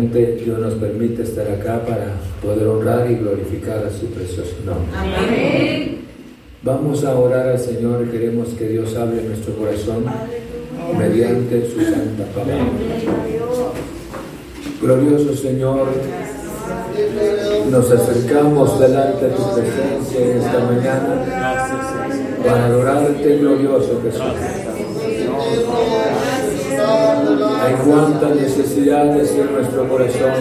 Dios nos permite estar acá para poder honrar y glorificar a su precioso nombre. Vamos a orar al Señor queremos que Dios hable en nuestro corazón mediante su santa palabra. Glorioso Señor, nos acercamos delante de tu presencia en esta mañana para adorarte, glorioso Jesús. Hay cuantas necesidades en nuestro corazón.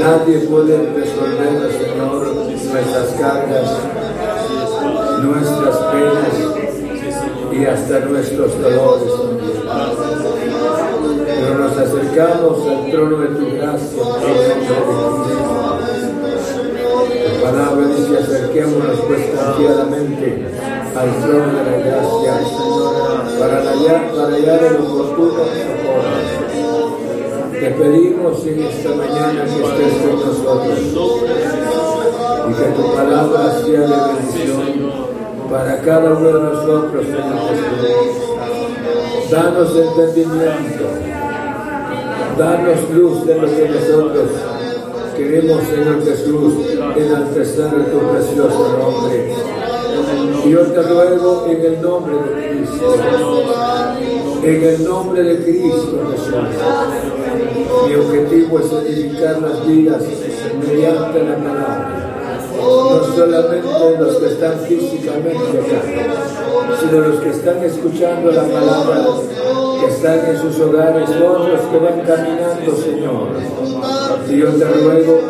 Nadie puede resolver, Señor, nuestras cargas, nuestras penas y hasta nuestros dolores. Pero nos acercamos al trono de tu gracia. La palabra dice acerquémonos pues confiadamente al trono de la gracia para hallar, para hallar el oportuno socorro. Te pedimos en esta mañana que estés con nosotros y que tu palabra sea de bendición para cada uno de nosotros, Señor Jesús. Danos entendimiento, danos luz de lo que nosotros queremos, Señor Jesús, enaltecer tu precioso nombre. Yo te ruego en el nombre de Cristo, en el nombre de Cristo Jesús. Mi objetivo es edificar las vidas mediante la palabra. No solamente los que están físicamente acá, sino los que están escuchando la palabra, que están en sus hogares, otros que van caminando, Señor. Y yo te ruego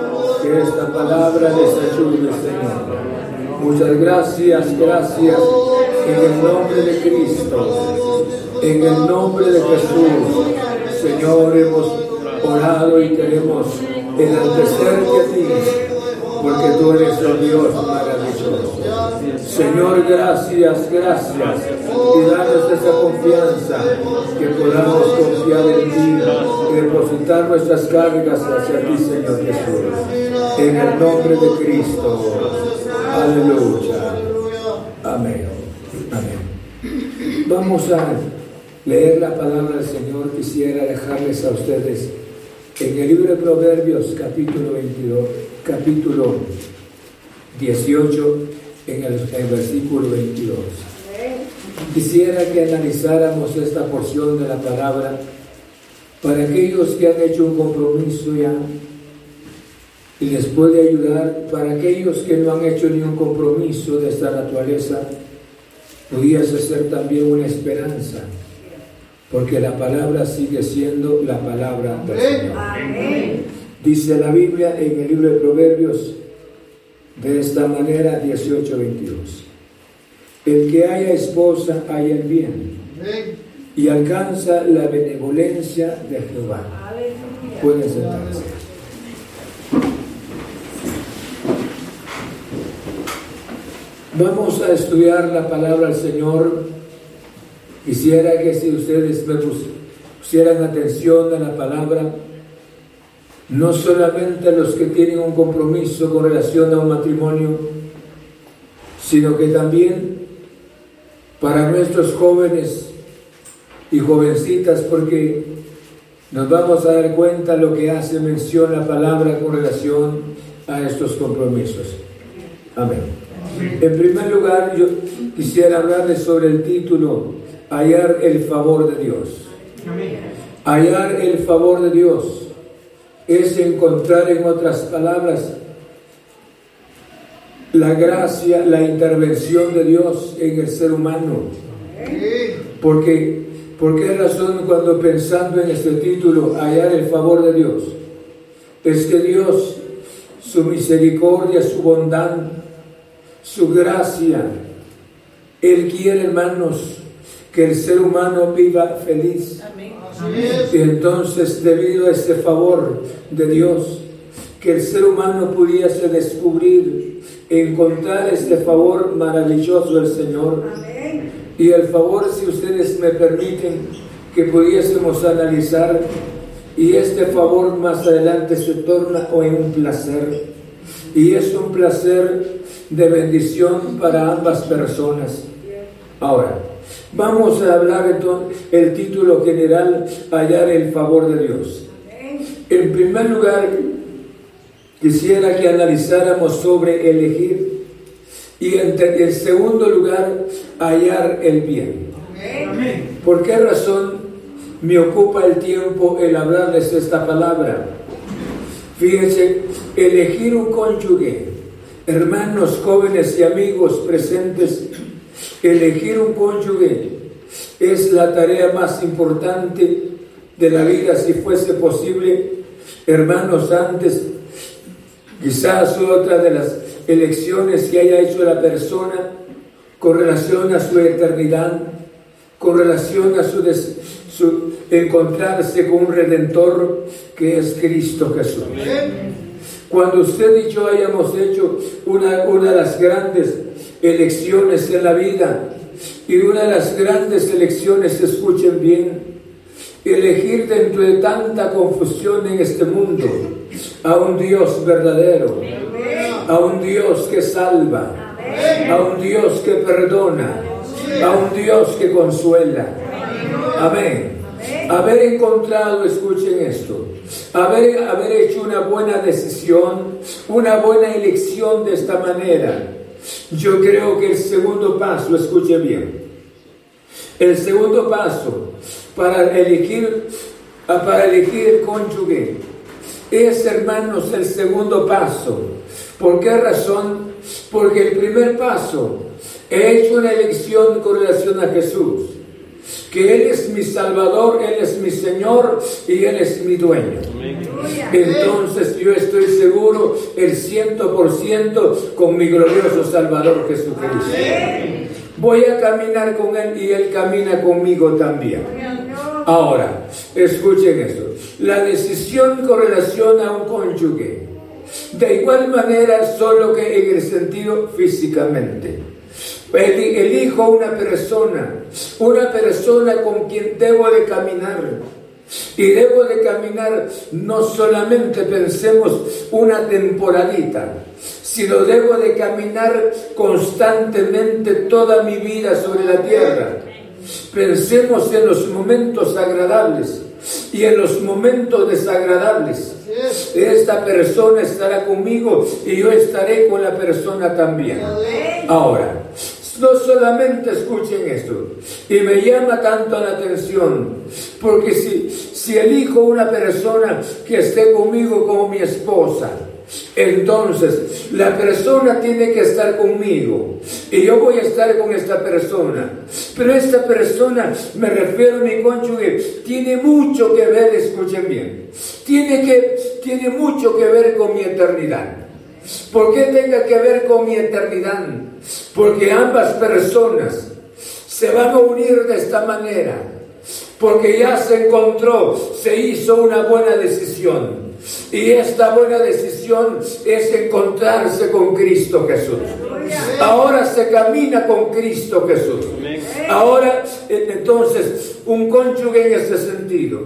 que esta palabra les ayude, Señor. Muchas gracias, gracias en el nombre de Cristo, en el nombre de Jesús. Señor, hemos orado y queremos enaltecerte a ti porque tú eres el Dios maravilloso. Señor, gracias, gracias. Y danos esa confianza, que podamos confiar en ti y depositar nuestras cargas hacia ti, Señor Jesús. En el nombre de Cristo. Aleluya. Amén. Amén. Vamos a leer la palabra del Señor. Quisiera dejarles a ustedes en el libro de Proverbios, capítulo 22 capítulo 18 en el, versículo 22. Quisiera que analizáramos esta porción de la palabra para aquellos que han hecho un compromiso ya y les puede ayudar para aquellos que no han hecho ni un compromiso de esta naturaleza, pudiese ser también una esperanza, porque la palabra sigue siendo la palabra del Señor. Dice la Biblia en el libro de Proverbios de esta manera 18-22. El que haya esposa haya el bien y alcanza la benevolencia de Jehová. Pueden sentarse. Vamos a estudiar la palabra del Señor. Quisiera que si ustedes me pusieran atención a la palabra, no solamente los que tienen un compromiso con relación a un matrimonio, sino que también para nuestros jóvenes y jovencitas, porque nos vamos a dar cuenta lo que hace mención la palabra con relación a estos compromisos. Amén. En primer lugar, yo quisiera hablarles sobre el título, hallar el favor de Dios. Hallar el favor de Dios es encontrar en otras palabras la gracia, la intervención de Dios en el ser humano. Porque, ¿por qué razón cuando pensando en este título, hallar el favor de Dios? Es que Dios, su misericordia, su bondad, su gracia, Él quiere, hermanos, que el ser humano viva feliz. Y entonces, debido a ese favor de Dios, que el ser humano pudiese descubrir, encontrar este favor maravilloso del Señor. Y el favor, si ustedes me permiten, que pudiésemos analizar y este favor más adelante se torna en un placer. Y es un placer de bendición para ambas personas. Ahora, vamos a hablar entonces el título general, hallar el favor de Dios. En primer lugar, quisiera que analizáramos sobre elegir y en, segundo lugar, hallar el bien. ¿Por qué razón me ocupa el tiempo el hablarles esta palabra? Fíjense, elegir un cónyuge, hermanos jóvenes y amigos presentes, elegir un cónyuge es la tarea más importante de la vida si fuese posible. Hermanos, antes quizás otra de las elecciones que haya hecho la persona con relación a su eternidad, con relación a su, su encontrarse con un redentor que es Cristo Jesús. Cuando usted y yo hayamos hecho una, una de las grandes elecciones en la vida, y una de las grandes elecciones, escuchen bien, elegir dentro de tanta confusión en este mundo a un Dios verdadero, a un Dios que salva, a un Dios que perdona, a un Dios que consuela. Amén. Haber encontrado, escuchen esto, haber, haber hecho una buena decisión, una buena elección de esta manera. Yo creo que el segundo paso, escuche bien, el segundo paso para elegir, para elegir el cónyuge es, hermanos, el segundo paso. ¿Por qué razón? Porque el primer paso, he hecho una elección con relación a Jesús, que Él es mi Salvador, Él es mi Señor y Él es mi dueño. Entonces yo estoy seguro el ciento por ciento con mi glorioso Salvador Jesucristo. Voy a caminar con Él y Él camina conmigo también. Ahora, escuchen eso. La decisión con relación a un cónyuge, de igual manera, solo que en el sentido físicamente. Elijo una persona, una persona con quien debo de caminar. Y debo de caminar, no solamente pensemos una temporadita, sino debo de caminar constantemente toda mi vida sobre la tierra. Pensemos en los momentos agradables y en los momentos desagradables. Esta persona estará conmigo y yo estaré con la persona también. Ahora, no solamente escuchen esto, y me llama tanto la atención, porque si, si elijo una persona que esté conmigo como mi esposa, entonces, la persona tiene que estar conmigo y yo voy a estar con esta persona. Pero esta persona, me refiero a mi cónyuge, tiene mucho que ver, escuchen bien, tiene, que, tiene mucho que ver con mi eternidad. ¿Por qué tenga que ver con mi eternidad? Porque ambas personas se van a unir de esta manera. Porque ya se encontró, se hizo una buena decisión. Y esta buena decisión es encontrarse con Cristo Jesús. Ahora se camina con Cristo Jesús. Ahora, entonces, un cónyuge en ese sentido.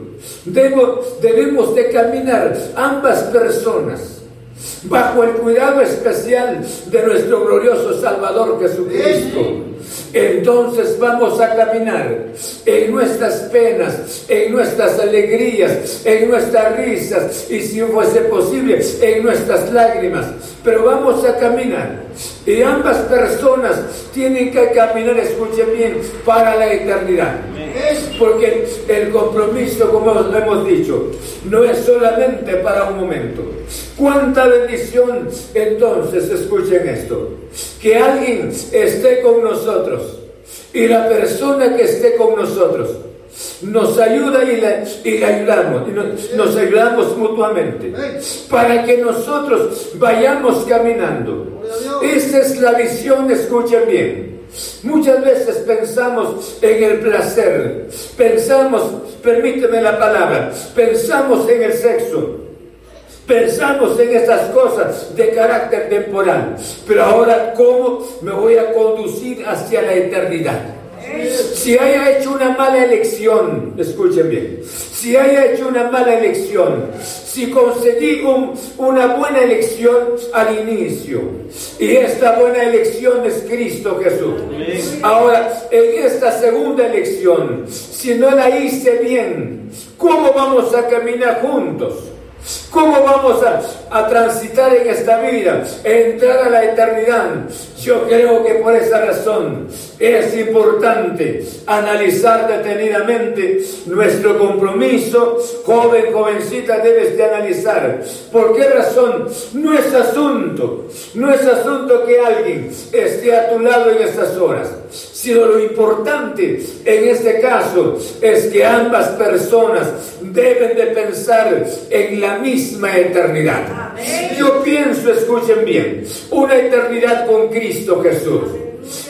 debemos de caminar ambas personas bajo el cuidado especial de nuestro glorioso Salvador Jesucristo entonces vamos a caminar en nuestras penas, en nuestras alegrías, en nuestras risas y si fuese posible, en nuestras lágrimas. Pero vamos a caminar. Y ambas personas tienen que caminar, escuchen bien, para la eternidad. Porque el compromiso, como hemos dicho, no es solamente para un momento. Cuánta bendición entonces, escuchen esto, que alguien esté con nosotros y la persona que esté con nosotros nos ayuda y le, ayudamos, y nos, ayudamos mutuamente para que nosotros vayamos caminando. Esa es la visión, escuchen bien. Muchas veces pensamos en el placer, pensamos, permíteme la palabra, pensamos en el sexo, Pensamos en estas cosas de carácter temporal, pero ahora cómo me voy a conducir hacia la eternidad. Si haya hecho una mala elección, escuchen bien, si haya hecho una mala elección, si conseguí una buena elección al inicio, y esta buena elección es Cristo Jesús. Ahora, en esta segunda elección, si no la hice bien, ¿cómo vamos a caminar juntos? ¿Cómo vamos a, transitar en esta vida, entrar a la eternidad? Yo creo que por esa razón es importante analizar detenidamente nuestro compromiso. Joven, jovencita, debes de analizar. ¿Por qué razón? No es asunto, no es asunto que alguien esté a tu lado en estas horas sino lo importante en este caso es que ambas personas deben de pensar en la misma eternidad. Yo pienso, escuchen bien, una eternidad con Cristo Jesús.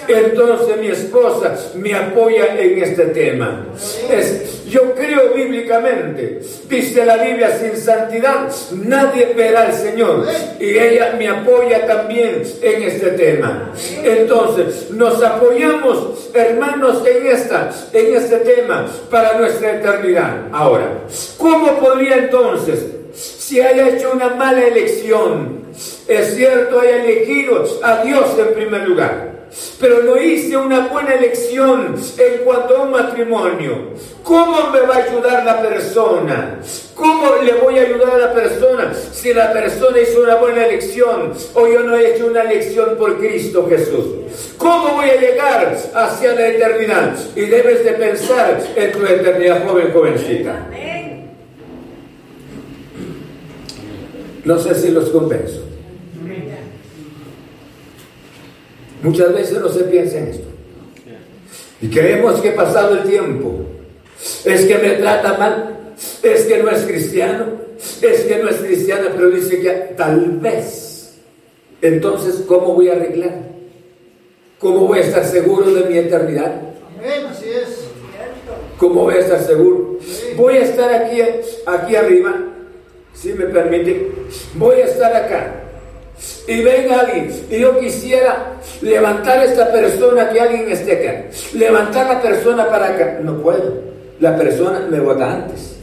Entonces mi esposa me apoya en este tema. Es, yo creo bíblicamente, dice la Biblia, sin santidad nadie verá al Señor. Y ella me apoya también en este tema. Entonces, nos apoyamos, hermanos, en, esta, en este tema para nuestra eternidad. Ahora, ¿cómo podría entonces, si haya hecho una mala elección, es cierto, haya elegido a Dios en primer lugar? pero no hice una buena elección en cuanto a un matrimonio. ¿Cómo me va a ayudar la persona? ¿Cómo le voy a ayudar a la persona si la persona hizo una buena elección o yo no he hecho una elección por Cristo Jesús? ¿Cómo voy a llegar hacia la eternidad? Y debes de pensar en tu eternidad, joven, jovencita. No sé si los convenzo. Muchas veces no se piensa en esto. Y creemos que pasado el tiempo, es que me trata mal, es que no es cristiano, es que no es cristiana, pero dice que tal vez. Entonces, ¿cómo voy a arreglar? ¿Cómo voy a estar seguro de mi eternidad? Amén, así es. ¿Cómo voy a estar seguro? Voy a estar aquí, aquí arriba, si me permite. Voy a estar acá y venga alguien y yo quisiera levantar a esta persona que alguien esté acá, levantar la persona para acá, no puedo. La persona me vota antes.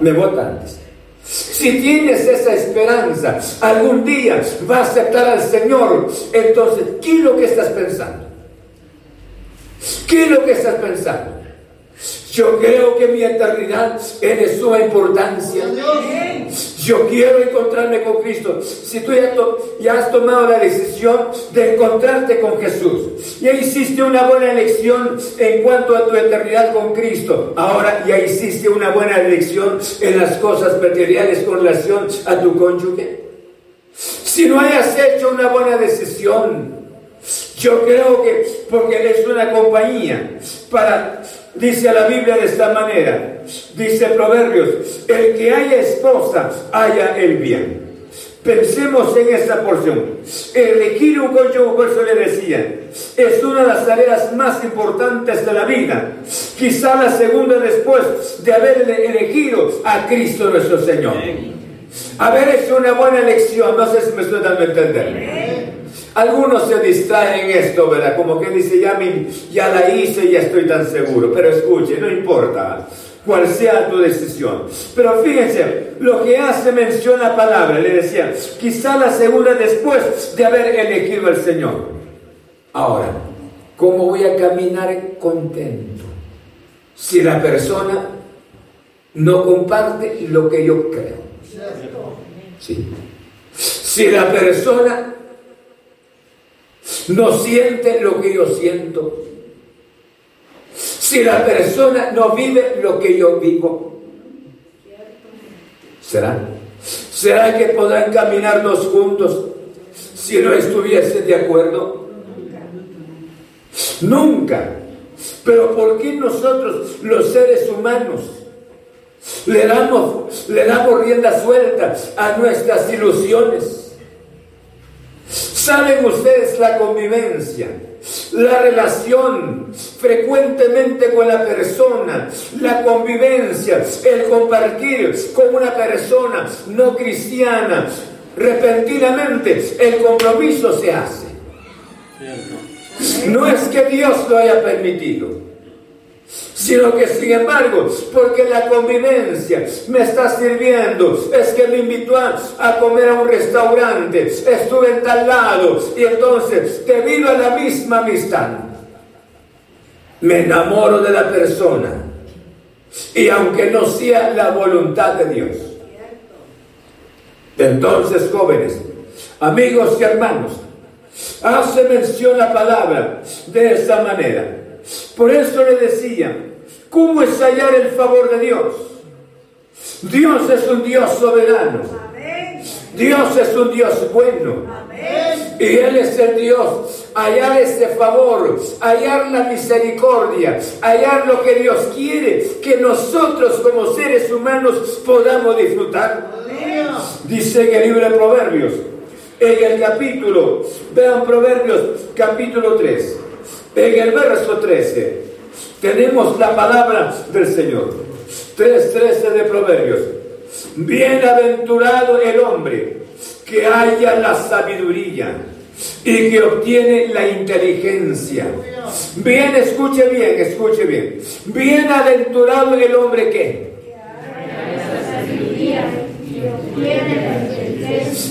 Me vota antes. Si tienes esa esperanza, algún día va a aceptar al Señor, entonces, ¿qué es lo que estás pensando? ¿Qué es lo que estás pensando? Yo creo que mi eternidad es de suma importancia. Yo quiero encontrarme con Cristo. Si tú ya, has tomado la decisión de encontrarte con Jesús, ya hiciste una buena elección en cuanto a tu eternidad con Cristo, ahora ya hiciste una buena elección en las cosas materiales con relación a tu cónyuge. Si no hayas hecho una buena decisión, yo creo que porque eres una compañía para Dice la Biblia de esta manera, dice Proverbios, el que haya esposa, haya el bien. Pensemos en esta porción. Elegir un cónyuge, por eso le decía, es una de las tareas más importantes de la vida. Quizá la segunda después de haber elegido a Cristo nuestro Señor. Haber hecho una buena elección, no sé si me estoy dando a entender. Algunos se distraen en esto, ¿verdad? Como que dice, ya, ya la hice y ya estoy tan seguro. Pero escuche, no importa cuál sea tu decisión. Pero fíjense, lo que hace mención la palabra, le decía, quizá la segunda después de haber elegido al Señor. Ahora, ¿cómo voy a caminar contento si la persona no comparte lo que yo creo? Sí. Si la persona no siente lo que yo siento, si la persona no vive lo que yo vivo, ¿será? ¿Será que podrán caminar dos juntos si no estuviesen de acuerdo? Nunca. Pero ¿por qué nosotros, los seres humanos, le damos, le damos rienda suelta a nuestras ilusiones? Saben ustedes la convivencia, la relación frecuentemente con la persona, la convivencia, el compartir con una persona no cristiana. Repentinamente el compromiso se hace. No es que Dios lo haya permitido, sino que sin embargo, porque la convivencia me está sirviendo, es que me invitó a, comer a un restaurante, estuve en tal lado y entonces debido a la misma amistad, me enamoro de la persona y aunque no sea la voluntad de Dios. Entonces, jóvenes, amigos y hermanos, hace mención la palabra de esta manera. Por eso le decía, ¿cómo es hallar el favor de Dios? Dios es un Dios soberano. Dios es un Dios bueno. Y Él es el Dios. Hallar ese favor, hallar la misericordia, hallar lo que Dios quiere que nosotros como seres humanos podamos disfrutar. Dice en el libro de Proverbios, en el capítulo, vean Proverbios capítulo 3, en el verso 13, tenemos la palabra del Señor. 3.13 de Proverbios. Bienaventurado el hombre que haya la sabiduría y que obtiene la inteligencia. Bien, escuche bien, escuche bien. Bienaventurado el hombre que.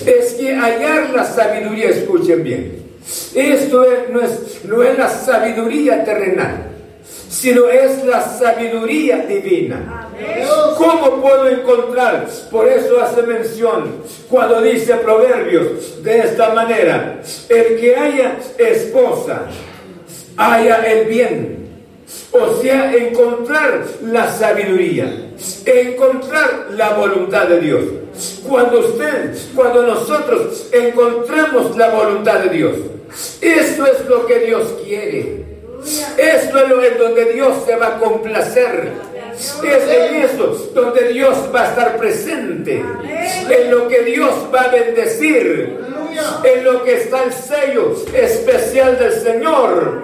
Es que hallar la sabiduría, escuchen bien. Esto no, es, no es la sabiduría terrenal, sino es la sabiduría divina. ¿Cómo puedo encontrar? Por eso hace mención cuando dice Proverbios de esta manera, el que haya esposa, haya el bien. O sea, encontrar la sabiduría, encontrar la voluntad de Dios. Cuando usted, cuando nosotros encontramos la voluntad de Dios, esto es lo que Dios quiere. Esto es lo en donde Dios se va a complacer. Es en eso donde Dios va a estar presente. En lo que Dios va a bendecir. En lo que está el sello especial del Señor.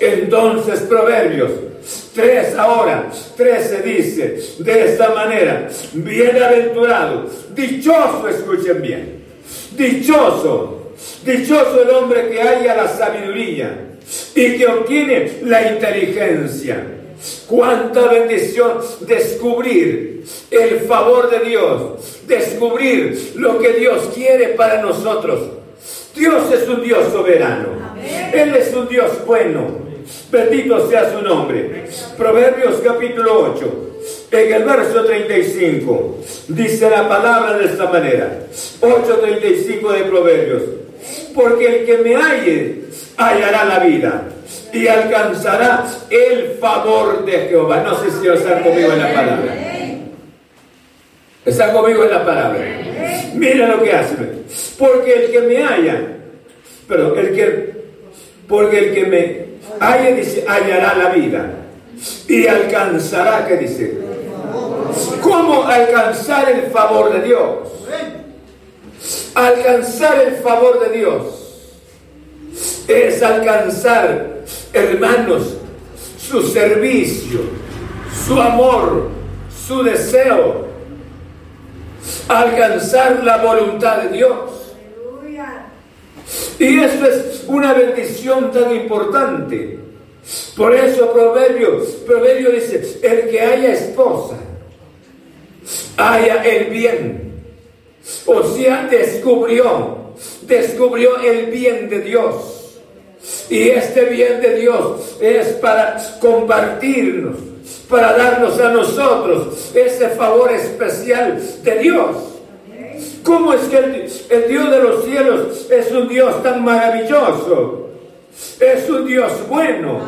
Entonces, Proverbios 3 ahora, 13 dice de esta manera, bienaventurado, dichoso, escuchen bien, dichoso, dichoso el hombre que haya la sabiduría y que obtiene la inteligencia. Cuánta bendición descubrir el favor de Dios, descubrir lo que Dios quiere para nosotros. Dios es un Dios soberano. Él es un Dios bueno. Bendito sea su nombre. Proverbios capítulo 8. En el verso 35 dice la palabra de esta manera. 8.35 de Proverbios. Porque el que me halle hallará la vida y alcanzará el favor de Jehová. No sé si están conmigo en la palabra. Están conmigo en la palabra. Mira lo que hace. Porque el que me haya, pero el que, porque el que me haya, dice, hallará la vida y alcanzará, ¿qué dice? ¿Cómo alcanzar el favor de Dios? Alcanzar el favor de Dios es alcanzar, hermanos, su servicio, su amor, su deseo, alcanzar la voluntad de Dios. Y esto es una bendición tan importante. Por eso Proverbio, Proverbio dice, el que haya esposa, haya el bien. O sea, descubrió, descubrió el bien de Dios. Y este bien de Dios es para compartirnos, para darnos a nosotros ese favor especial de Dios. ¿Cómo es que el, Dios de los cielos es un Dios tan maravilloso? Es un Dios bueno.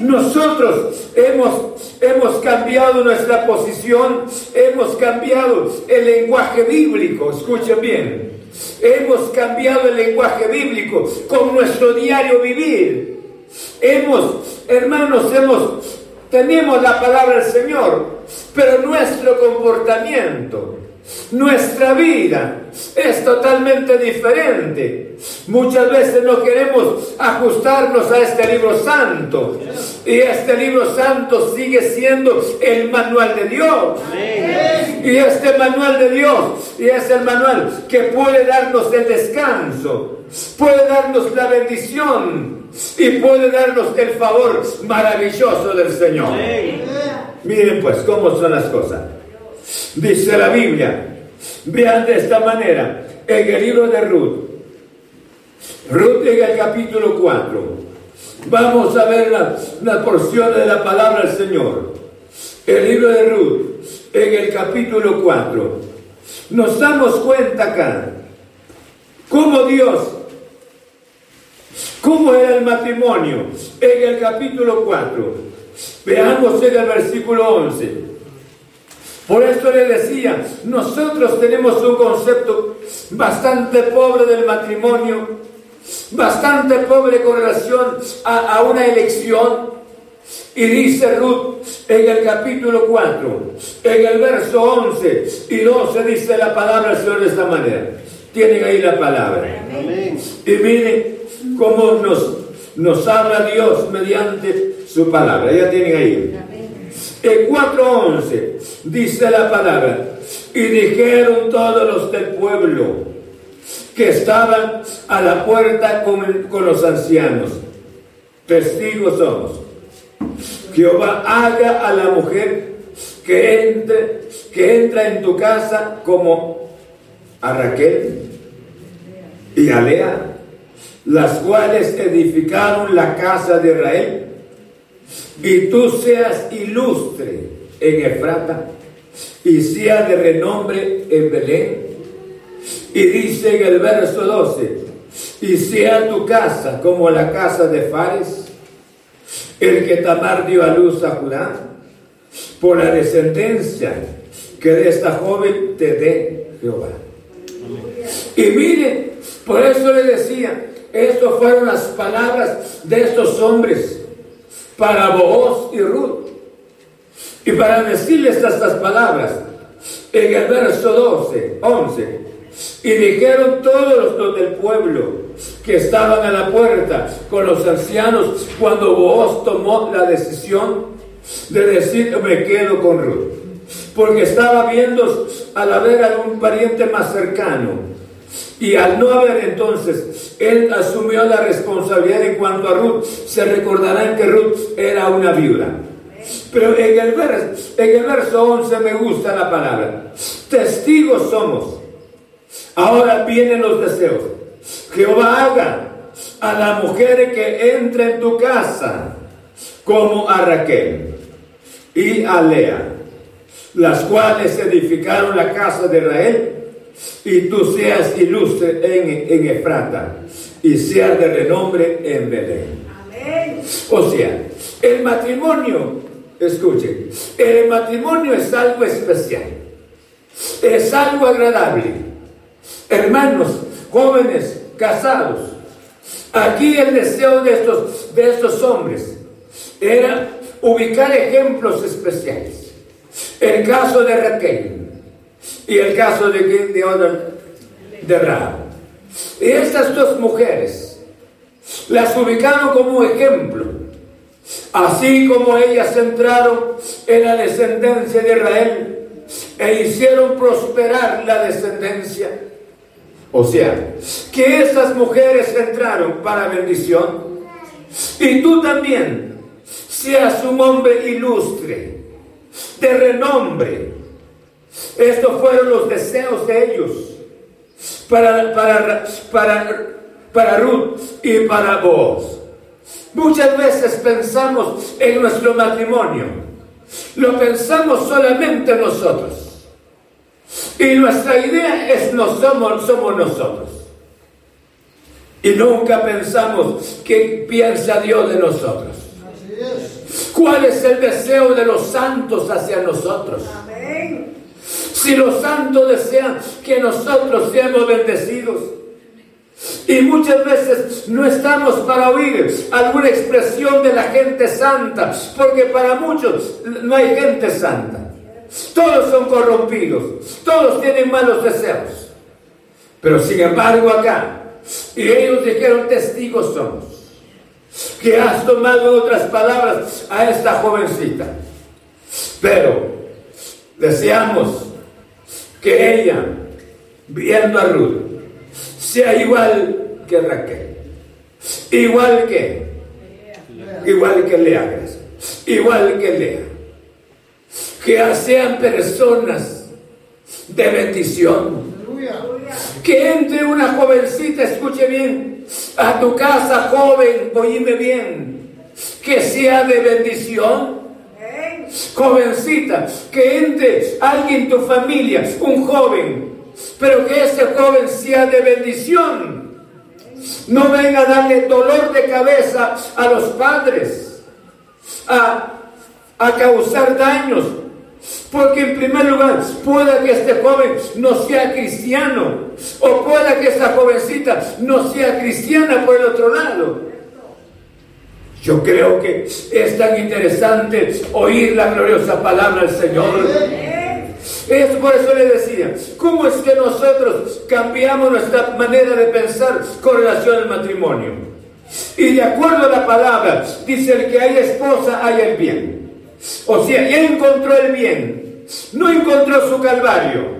Nosotros hemos, hemos cambiado nuestra posición, hemos cambiado el lenguaje bíblico, escuchen bien. Hemos cambiado el lenguaje bíblico con nuestro diario vivir. Hemos, hermanos, hemos, tenemos la palabra del Señor, pero nuestro comportamiento, nuestra vida es totalmente diferente. Muchas veces no queremos ajustarnos a este libro santo. Y este libro santo sigue siendo el manual de Dios. Y este manual de Dios, y es el manual que puede darnos el descanso, puede darnos la bendición y puede darnos el favor maravilloso del Señor. Miren pues cómo son las cosas. Dice la Biblia, vean de esta manera, en el libro de Ruth, Ruth en el capítulo 4, vamos a ver las la porciones de la palabra del Señor. El libro de Ruth, en el capítulo 4, nos damos cuenta acá cómo Dios, cómo era el matrimonio en el capítulo 4. Veamos en el versículo 11. Por eso le decía, nosotros tenemos un concepto bastante pobre del matrimonio, bastante pobre con relación a, a una elección. Y dice Ruth en el capítulo 4, en el verso 11 y 12 dice la palabra del Señor de esta manera. Tienen ahí la palabra. Y miren cómo nos, nos habla Dios mediante su palabra. Ya tienen ahí. En 4.11 dice la palabra. Y dijeron todos los del pueblo que estaban a la puerta con, con los ancianos. Testigos somos. Jehová haga a la mujer que entre, que entra en tu casa como a Raquel y a Lea, las cuales edificaron la casa de Israel, y tú seas ilustre en Efrata, y sea de renombre en Belén. Y dice en el verso 12, y sea tu casa como la casa de Fares, el que Tamar dio a luz a Judá, por la descendencia que de esta joven te dé Jehová. Y mire, por eso le decía, estas fueron las palabras de estos hombres para Booz y Ruth. Y para decirles estas palabras, en el verso 12, 11, y dijeron todos los del pueblo que estaban a la puerta con los ancianos cuando Booz tomó la decisión de decir me quedo con Ruth. Porque estaba viendo al haber algún pariente más cercano. Y al no haber entonces, él asumió la responsabilidad en cuanto a Ruth. Se recordarán que Ruth era una viuda. Pero en el, verso, en el verso 11 me gusta la palabra. Testigos somos Ahora vienen los deseos. Jehová haga a la mujer que entre en tu casa como a Raquel y a Lea, las cuales edificaron la casa de Israel, y tú seas ilustre en, en Efrata y seas de renombre en Belén. O sea, el matrimonio, escuchen, el matrimonio es algo especial, es algo agradable Hermanos, jóvenes, casados, aquí el deseo de estos, de estos hombres era ubicar ejemplos especiales. El caso de Raquel y el caso de, de, de Rahab. Y estas dos mujeres las ubicaron como ejemplo. Así como ellas entraron en la descendencia de Israel e hicieron prosperar la descendencia o sea, que esas mujeres entraron para bendición y tú también seas un hombre ilustre, de renombre. Estos fueron los deseos de ellos para, para, para, para Ruth y para vos. Muchas veces pensamos en nuestro matrimonio, lo pensamos solamente nosotros. Y nuestra idea es no somos, somos nosotros. Y nunca pensamos qué piensa Dios de nosotros. ¿Cuál es el deseo de los santos hacia nosotros? Si los santos desean que nosotros seamos bendecidos, y muchas veces no estamos para oír alguna expresión de la gente santa, porque para muchos no hay gente santa. Todos son corrompidos, todos tienen malos deseos. Pero sin embargo acá, y ellos dijeron testigos somos, que has tomado otras palabras a esta jovencita. Pero deseamos que ella, viendo a Ruth, sea igual que Raquel, igual que igual que le hagas, igual que lea. Que sean personas de bendición. Que entre una jovencita, escuche bien, a tu casa, joven, oíme bien, que sea de bendición. Jovencita, que entre alguien en tu familia, un joven, pero que ese joven sea de bendición. No venga a darle dolor de cabeza a los padres, a, a causar daños, porque en primer lugar, pueda que este joven no sea cristiano, o pueda que esa jovencita no sea cristiana por el otro lado. Yo creo que es tan interesante oír la gloriosa palabra del Señor. Es por eso le decía, ¿cómo es que nosotros cambiamos nuestra manera de pensar con relación al matrimonio? Y de acuerdo a la palabra, dice el que hay esposa, hay el bien. O sea, ya encontró el bien, no encontró su calvario.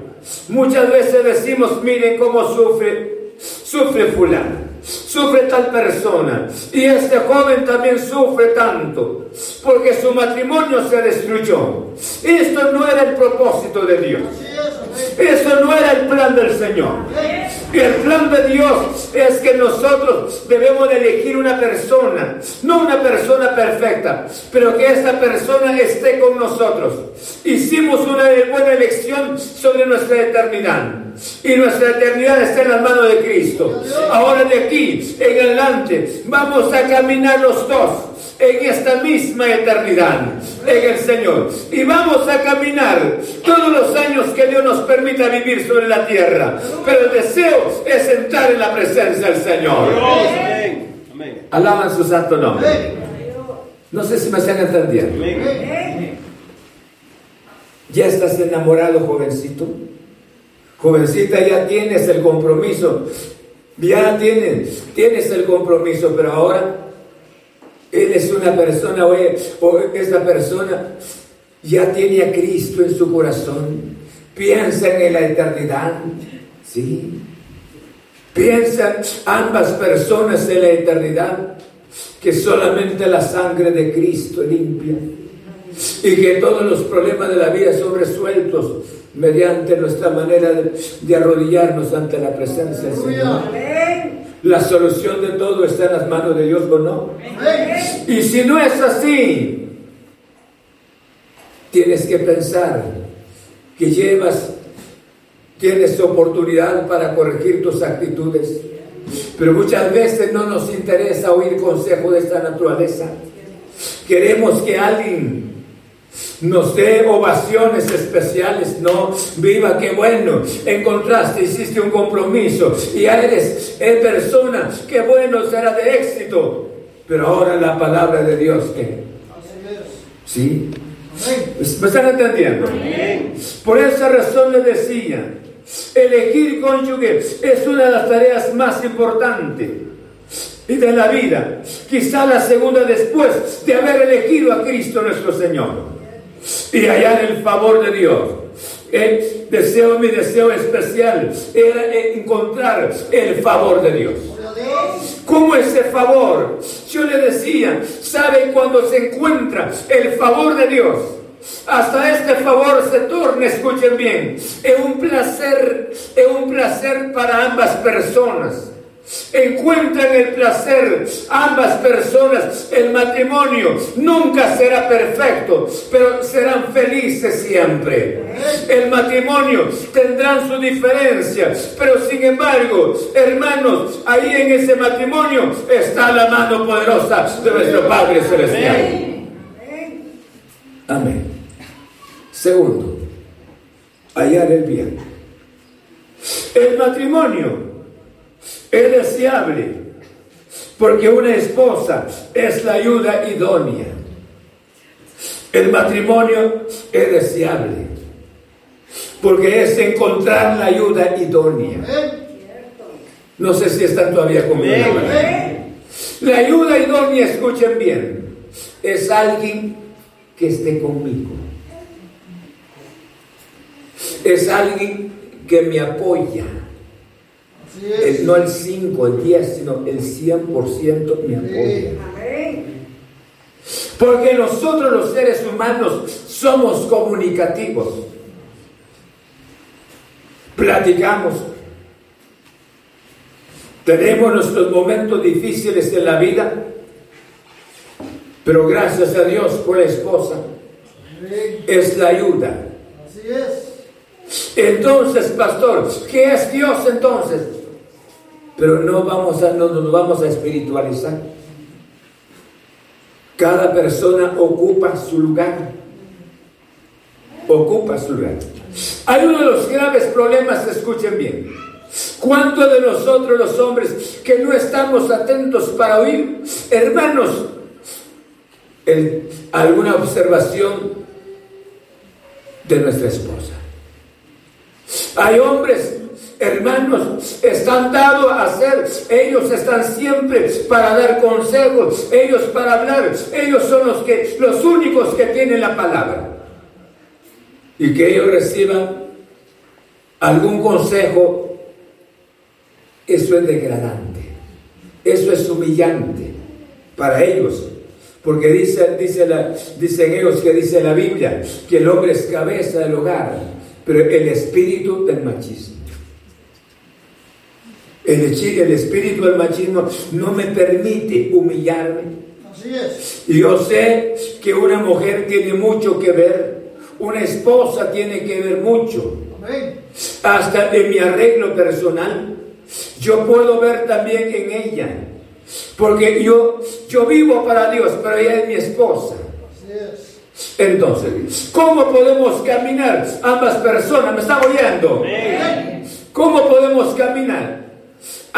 Muchas veces decimos, miren cómo sufre, sufre fulano sufre tal persona. Y este joven también sufre tanto, porque su matrimonio se destruyó. Esto no era el propósito de Dios. Eso no era el plan del Señor. El plan de Dios es que nosotros debemos elegir una persona, no una persona perfecta, pero que esta persona esté con nosotros. Hicimos una buena elección sobre nuestra eternidad. Y nuestra eternidad está en las manos de Cristo. Ahora de aquí en adelante vamos a caminar los dos en esta misma eternidad en el Señor. Y vamos a caminar todos los años que Dios nos permita vivir sobre la tierra. Pero el deseo es entrar en la presencia del Señor. Alaban su santo nombre. No sé si me están entendiendo. ¿Ya estás enamorado, jovencito? Jovencita, ya tienes el compromiso. Ya tienes, tienes el compromiso, pero ahora él es una persona, o esta persona ya tiene a Cristo en su corazón. Piensa en la eternidad. Sí. Piensan ambas personas en la eternidad que solamente la sangre de Cristo limpia y que todos los problemas de la vida son resueltos mediante nuestra manera de, arrodillarnos ante la presencia del Señor. La solución de todo está en las manos de Dios o no. Y si no es así, tienes que pensar que llevas, tienes oportunidad para corregir tus actitudes. Pero muchas veces no nos interesa oír consejo de esta naturaleza. Queremos que alguien nos dé ovaciones especiales, no, viva, qué bueno, encontraste, hiciste un compromiso y ya eres, eres persona, qué bueno, será de éxito. Pero ahora la palabra de Dios, ¿qué? ¿Sí? ¿Me están entendiendo? Por esa razón le decía, elegir cónyuge es una de las tareas más importantes y de la vida, quizá la segunda después de haber elegido a Cristo nuestro Señor y hallar el favor de Dios. Deseo, mi deseo especial era encontrar el favor de Dios. ¿Cómo ese favor? Yo le decía, ¿saben cuando se encuentra el favor de Dios? Hasta este favor se torna, escuchen bien, es un placer, es un placer para ambas personas encuentran el placer ambas personas. El matrimonio nunca será perfecto, pero serán felices siempre. El matrimonio tendrán sus diferencias, pero sin embargo, hermanos, ahí en ese matrimonio está la mano poderosa de nuestro Padre Celestial. Amén. Segundo, hallar el bien. El matrimonio es deseable, porque una esposa es la ayuda idónea. El matrimonio es deseable, porque es encontrar la ayuda idónea. No sé si están todavía conmigo. La ayuda idónea, escuchen bien, es alguien que esté conmigo. Es alguien que me apoya no el 5, el 10, sino el 100% me apoya. Porque nosotros los seres humanos somos comunicativos. Platicamos. Tenemos nuestros momentos difíciles en la vida. Pero gracias a Dios por la esposa. Es la ayuda. Así es. Entonces, pastor, ¿qué es Dios entonces? Pero no vamos a, no nos vamos a espiritualizar. Cada persona ocupa su lugar. Ocupa su lugar. Hay uno de los graves problemas, escuchen bien. ¿Cuántos de nosotros los hombres que no estamos atentos para oír? Hermanos, alguna observación de nuestra esposa. Hay hombres hermanos, están dados a hacer, ellos están siempre para dar consejos, ellos para hablar, ellos son los que los únicos que tienen la palabra. Y que ellos reciban algún consejo, eso es degradante, eso es humillante para ellos. Porque dice, dice la, dicen ellos que dice la Biblia que el hombre es cabeza del hogar, pero el espíritu del machismo. El, el espíritu del machismo no me permite humillarme. Así es. Y yo sé que una mujer tiene mucho que ver, una esposa tiene que ver mucho. Hasta en mi arreglo personal, yo puedo ver también en ella. Porque yo, yo vivo para Dios, pero ella es mi esposa. Así es. Entonces, ¿cómo podemos caminar ambas personas? ¿Me está oyendo? ¿Cómo podemos caminar?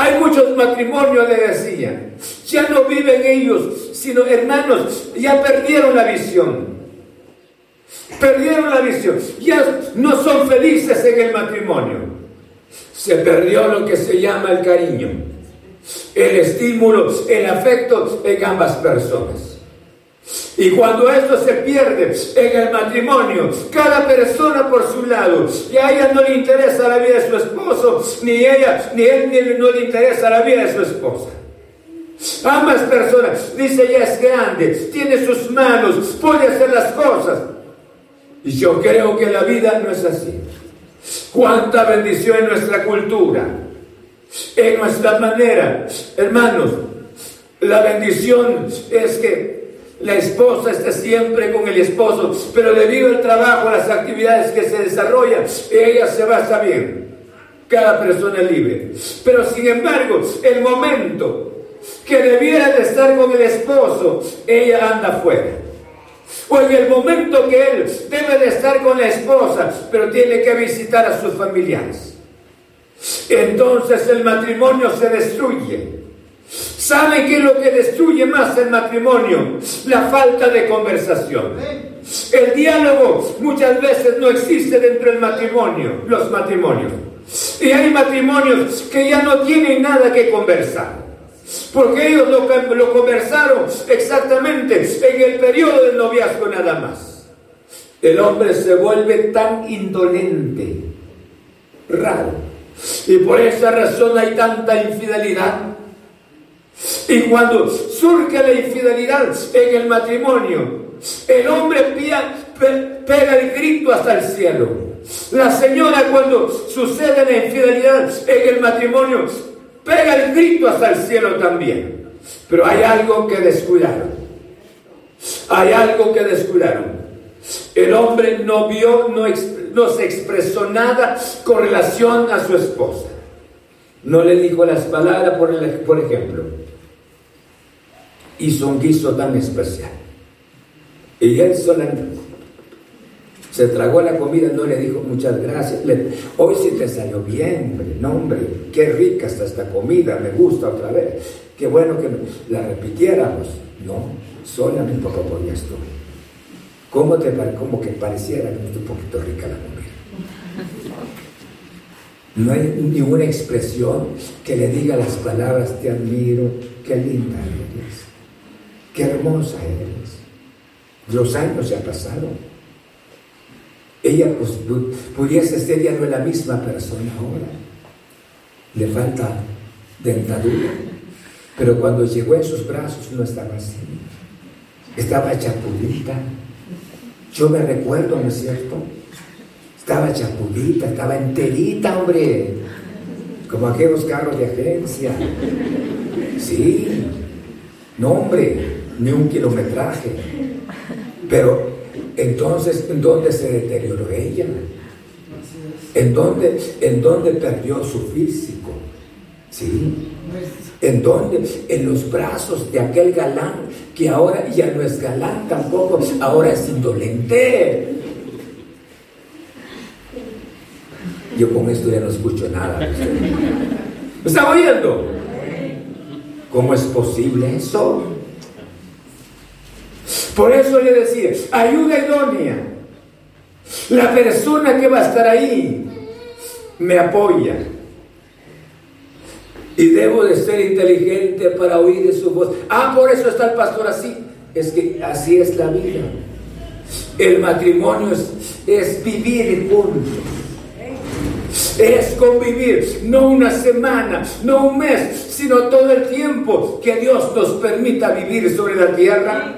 Hay muchos matrimonios, le decía, ya no viven ellos, sino hermanos, ya perdieron la visión. Perdieron la visión, ya no son felices en el matrimonio. Se perdió lo que se llama el cariño, el estímulo, el afecto en ambas personas. Y cuando esto se pierde en el matrimonio, cada persona por su lado, y a ella no le interesa la vida de su esposo, ni ella, ni él, no le interesa la vida de su esposa. Ambas personas, dice ella es grande, tiene sus manos, puede hacer las cosas. Y yo creo que la vida no es así. Cuánta bendición en nuestra cultura, en nuestra manera. Hermanos, la bendición es que la esposa está siempre con el esposo, pero debido al trabajo, a las actividades que se desarrollan, ella se va bien. Cada persona es libre. Pero sin embargo, el momento que debiera de estar con el esposo, ella anda fuera. O en el momento que él debe de estar con la esposa, pero tiene que visitar a sus familiares. Entonces el matrimonio se destruye. ¿Sabe qué es lo que destruye más el matrimonio? La falta de conversación. El diálogo muchas veces no existe dentro del matrimonio, los matrimonios. Y hay matrimonios que ya no tienen nada que conversar. Porque ellos lo, lo conversaron exactamente en el periodo del noviazgo nada más. El hombre se vuelve tan indolente, raro. Y por esa razón hay tanta infidelidad y cuando surge la infidelidad en el matrimonio, el hombre pega el grito hasta el cielo. La señora cuando sucede la infidelidad en el matrimonio, pega el grito hasta el cielo también. Pero hay algo que descuidaron. Hay algo que descuidaron. El hombre no vio, no, no se expresó nada con relación a su esposa. No le dijo las palabras, por, por ejemplo hizo un guiso tan especial. Y él solamente se tragó la comida, no le dijo muchas gracias. Hoy sí te salió bien, hombre, no, hombre, qué rica está esta comida, me gusta otra vez. Qué bueno que la repitiéramos. No, solamente poco podía esto. ¿Cómo te Como que pareciera un poquito rica la comida. No hay ninguna expresión que le diga las palabras, te admiro, qué linda eres. Qué hermosa eres. Los años ya pasaron. Ella pues, pudiese ser ya no la misma persona ahora. Le falta dentadura. Pero cuando llegó en sus brazos no estaba así. estaba chapudita. Yo me recuerdo, ¿no es cierto? Estaba chapudita, estaba enterita, hombre. Como aquellos carros de agencia. Sí. No, hombre, ni un kilometraje. Pero entonces, ¿en dónde se deterioró ella? ¿En dónde, en dónde perdió su físico? ¿Sí? ¿En dónde? En los brazos de aquel galán que ahora ya no es galán tampoco, ahora es indolente. Yo con esto ya no escucho nada. ¿Me está oyendo? ¿Cómo es posible eso? Por eso le decía, ayuda idónea. La persona que va a estar ahí me apoya. Y debo de ser inteligente para oír su voz. Ah, por eso está el pastor así. Es que así es la vida. El matrimonio es, vivir juntos. Es convivir, no una semana, no un mes, sino todo el tiempo que Dios nos permita vivir sobre la tierra.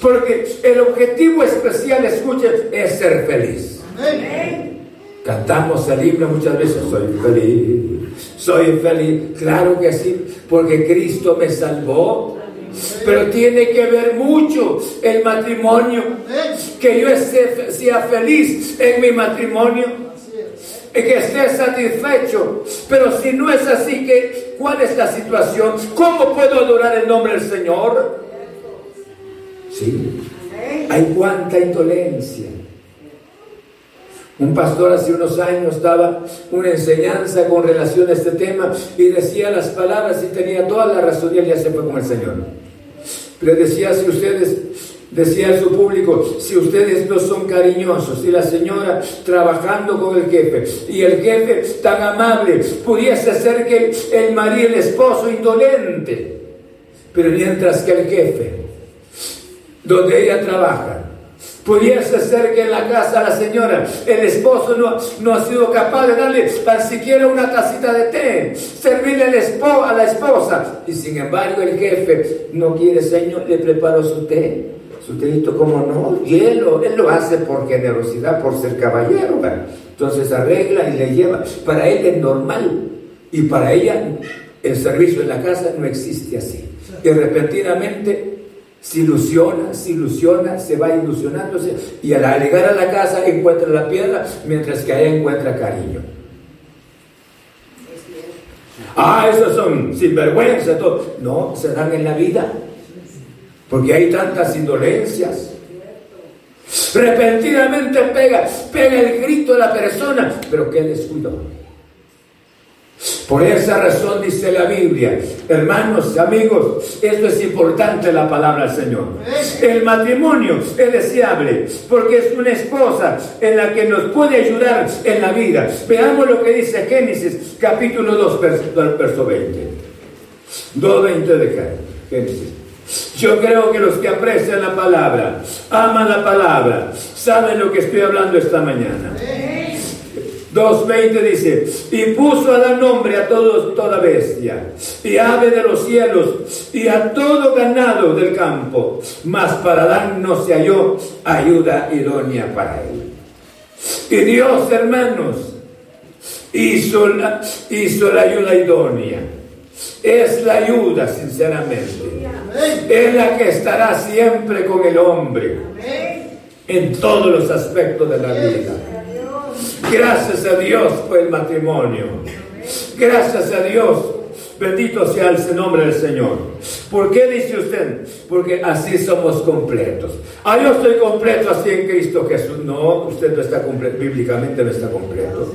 Porque el objetivo especial, escuchen, es ser feliz. Cantamos el himno muchas veces, soy feliz, soy feliz. Claro que sí, porque Cristo me salvó. Pero tiene que ver mucho el matrimonio, que yo sea feliz en mi matrimonio, que esté satisfecho. Pero si no es así, ¿cuál es la situación? ¿Cómo puedo adorar el nombre del Señor? Sí. Hay cuánta indolencia. Un pastor hace unos años daba una enseñanza con relación a este tema y decía las palabras y tenía toda la razón y él ya se fue con el Señor. Pero decía, si ustedes, decía a su público, si ustedes no son cariñosos, si la señora trabajando con el jefe y el jefe tan amable, pudiese ser que el marido, el esposo indolente, pero mientras que el jefe, donde ella trabaja, Pudiese ser que en la casa la señora, el esposo no, no ha sido capaz de darle tan siquiera una tacita de té, servirle a la esposa. Y sin embargo el jefe no quiere, señor, le preparo su té. Su téito, como no, hielo. Él lo hace por generosidad, por ser caballero. Entonces arregla y le lleva. Para él es normal. Y para ella el servicio en la casa no existe así. Y repentinamente se ilusiona, se ilusiona, se va ilusionándose y al llegar a la casa encuentra la piedra mientras que allá encuentra cariño. Ah, esos son sinvergüenza, todo. No, se dan en la vida. Porque hay tantas indolencias. Repentinamente pega, pega el grito de la persona, pero qué descuido. Por esa razón dice la Biblia, hermanos, amigos, esto es importante la palabra del Señor. El matrimonio es deseable porque es una esposa en la que nos puede ayudar en la vida. Veamos lo que dice Génesis capítulo 2, verso 20. 2.20 de Génesis. Yo creo que los que aprecian la palabra, aman la palabra, saben lo que estoy hablando esta mañana. 2.20 dice, y puso a dar nombre a todos, toda bestia, y ave de los cielos, y a todo ganado del campo, mas para dar no se halló ayuda idónea para él. Y Dios, hermanos, hizo la, hizo la ayuda idónea. Es la ayuda, sinceramente. Es la que estará siempre con el hombre en todos los aspectos de la vida. Gracias a Dios por el matrimonio. Gracias a Dios. Bendito sea el nombre del Señor. ¿Por qué dice usted? Porque así somos completos. Ah, yo estoy completo así en Cristo Jesús. No, usted no está completo, bíblicamente no está completo.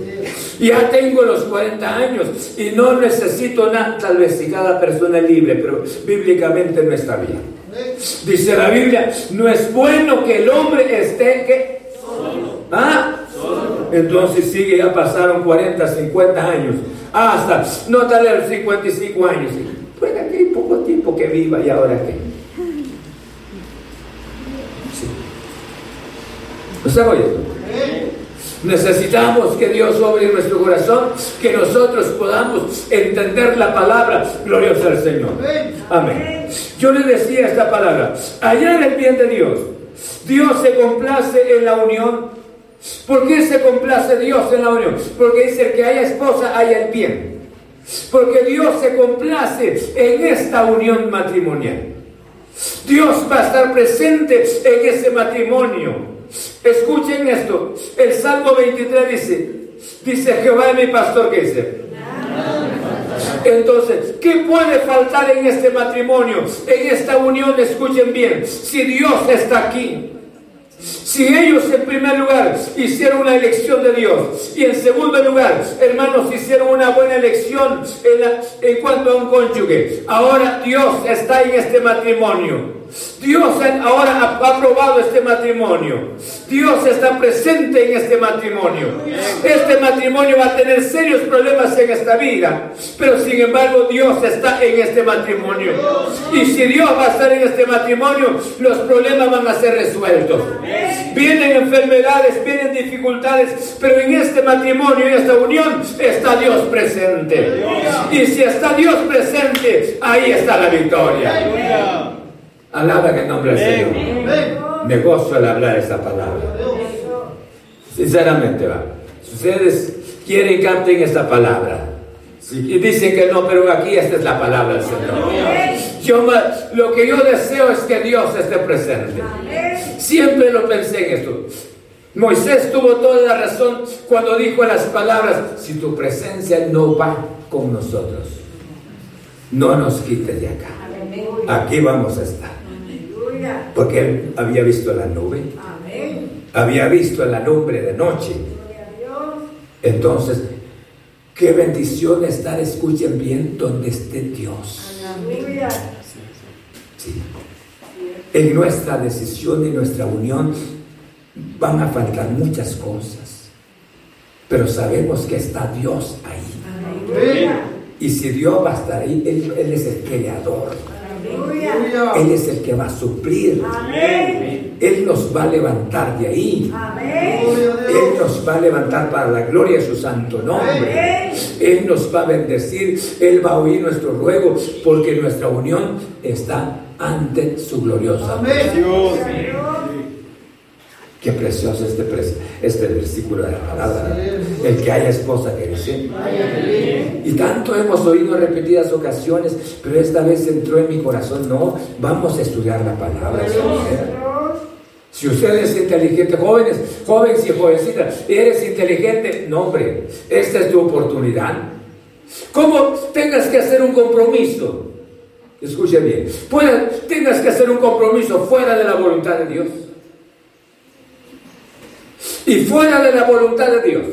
Ya tengo los 40 años y no necesito nada, tal vez si cada persona es libre, pero bíblicamente no está bien. Dice la Biblia, no es bueno que el hombre esté que... ¿Ah? Entonces sigue, ya pasaron 40, 50 años. Hasta, no tal vez 55 años. Pues aquí hay poco tiempo que viva y ahora qué. Sí. ¿No? Necesitamos que Dios obre en nuestro corazón, que nosotros podamos entender la palabra. Gloria sea al Señor. Amén. Yo le decía esta palabra, hallar el bien de Dios. Dios se complace en la unión. ¿Por qué se complace Dios en la unión? Porque dice que haya esposa, haya el bien. Porque Dios se complace en esta unión matrimonial. Dios va a estar presente en ese matrimonio. Escuchen esto. El Salmo 23 dice, dice Jehová es mi pastor, ¿qué dice? Entonces, ¿qué puede faltar en este matrimonio, en esta unión? Escuchen bien, si Dios está aquí. Si ellos en primer lugar hicieron una elección de Dios y en segundo lugar, hermanos, hicieron una buena elección en, cuanto a un cónyuge, ahora Dios está en este matrimonio. Dios ahora ha aprobado este matrimonio. Dios está presente en este matrimonio. Este matrimonio va a tener serios problemas en esta vida, pero sin embargo Dios está en este matrimonio. Y si Dios va a estar en este matrimonio, los problemas van a ser resueltos. Vienen enfermedades, vienen dificultades, pero en este matrimonio, en esta unión, está Dios presente. Y si está Dios presente, ahí está la victoria. Alaba en el nombre del Señor. Me gozo al hablar esta palabra. Sinceramente, va. Si ustedes quieren, canten esta palabra. y dicen que no, pero aquí esta es la palabra del Señor. Yo, lo que yo deseo es que Dios esté presente. Siempre lo pensé en esto. Moisés tuvo toda la razón cuando dijo las palabras, si tu presencia no va con nosotros, no nos quites de acá. Aquí vamos a estar. Porque él había visto la nube. Había visto la lumbre de noche. Entonces, qué bendición estar, escuchen bien, donde esté Dios. En nuestra decisión y nuestra unión van a faltar muchas cosas. Pero sabemos que está Dios ahí. Y si Dios va a estar ahí, Él, él es el creador. Él es el que va a suplir. Él nos va a levantar de ahí. Él nos va a levantar para la gloria de su santo nombre. Él nos va a bendecir. Él va a oír nuestros ruegos porque nuestra unión está ante su gloriosa. Qué precioso este, este versículo de la palabra. El que haya esposa que dice. Y tanto hemos oído en repetidas ocasiones, pero esta vez entró en mi corazón. No, vamos a estudiar la palabra. Si usted es inteligente, jóvenes, jóvenes y jovencitas, eres inteligente, no hombre, esta es tu oportunidad. ¿Cómo tengas que hacer un compromiso? Escuche bien, tengas que hacer un compromiso fuera de la voluntad de Dios y fuera de la voluntad de Dios,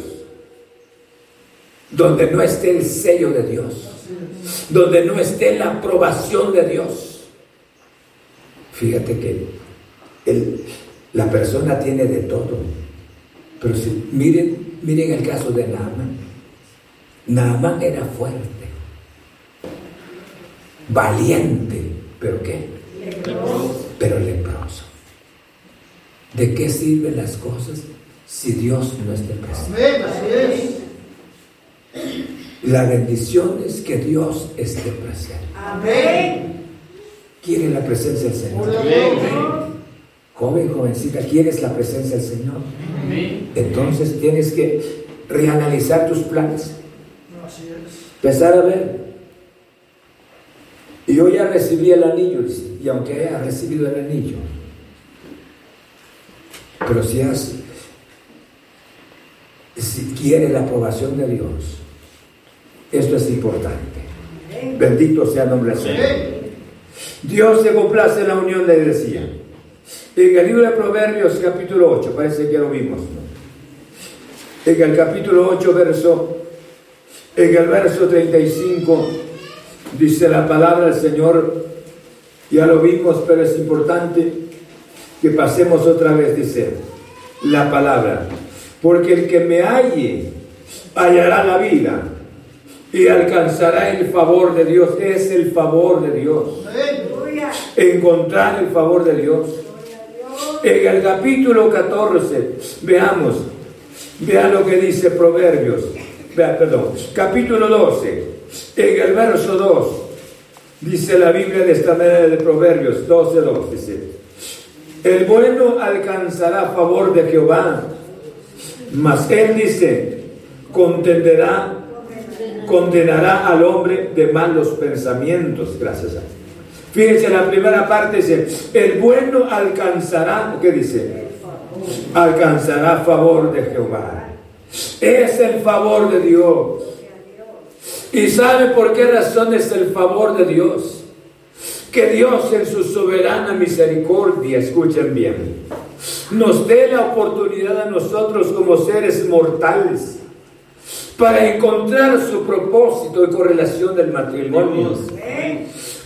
donde no esté el sello de Dios, donde no esté la aprobación de Dios. Fíjate que la persona tiene de todo, pero si, miren, miren el caso de Naaman. Naaman era fuerte, valiente, pero ¿qué? Pero leproso. ¿De qué sirven las cosas si Dios no esté presente. La bendición es que Dios esté presente. Amén. ¿Quieren la presencia del Señor? Joven, jovencita, ¿quieres la presencia del Señor? Entonces tienes que reanalizar tus planes. Empezar a ver. Y yo ya recibí el anillo, y aunque haya recibido el anillo, pero si has si quiere la aprobación de Dios. Esto es importante. Bendito sea el nombre del Señor. Dios se complace en la unión de la iglesia. En el libro de Proverbios, capítulo 8, parece que lo vimos. En el capítulo 8, verso, en el verso 35, dice la palabra del Señor, ya lo vimos, pero es importante que pasemos otra vez, dice la palabra porque el que me halle hallará la vida y alcanzará el favor de Dios. Es el favor de Dios. Encontrar el favor de Dios. En el capítulo 14, veamos, Vea lo que dice Proverbios, vea, perdón, capítulo 12, en el verso 2, dice la Biblia de esta manera de Proverbios 12, 2, dice, el bueno alcanzará favor de Jehová, mas él dice, contenderá, condenará al hombre de malos pensamientos, gracias a Fíjense, la primera parte dice, el bueno alcanzará, ¿qué dice? Alcanzará favor de Jehová. Es el favor de Dios. ¿Y sabe por qué razón es el favor de Dios? Que Dios en su soberana misericordia, escuchen bien, nos dé la oportunidad a nosotros como seres mortales para encontrar su propósito y correlación del matrimonio.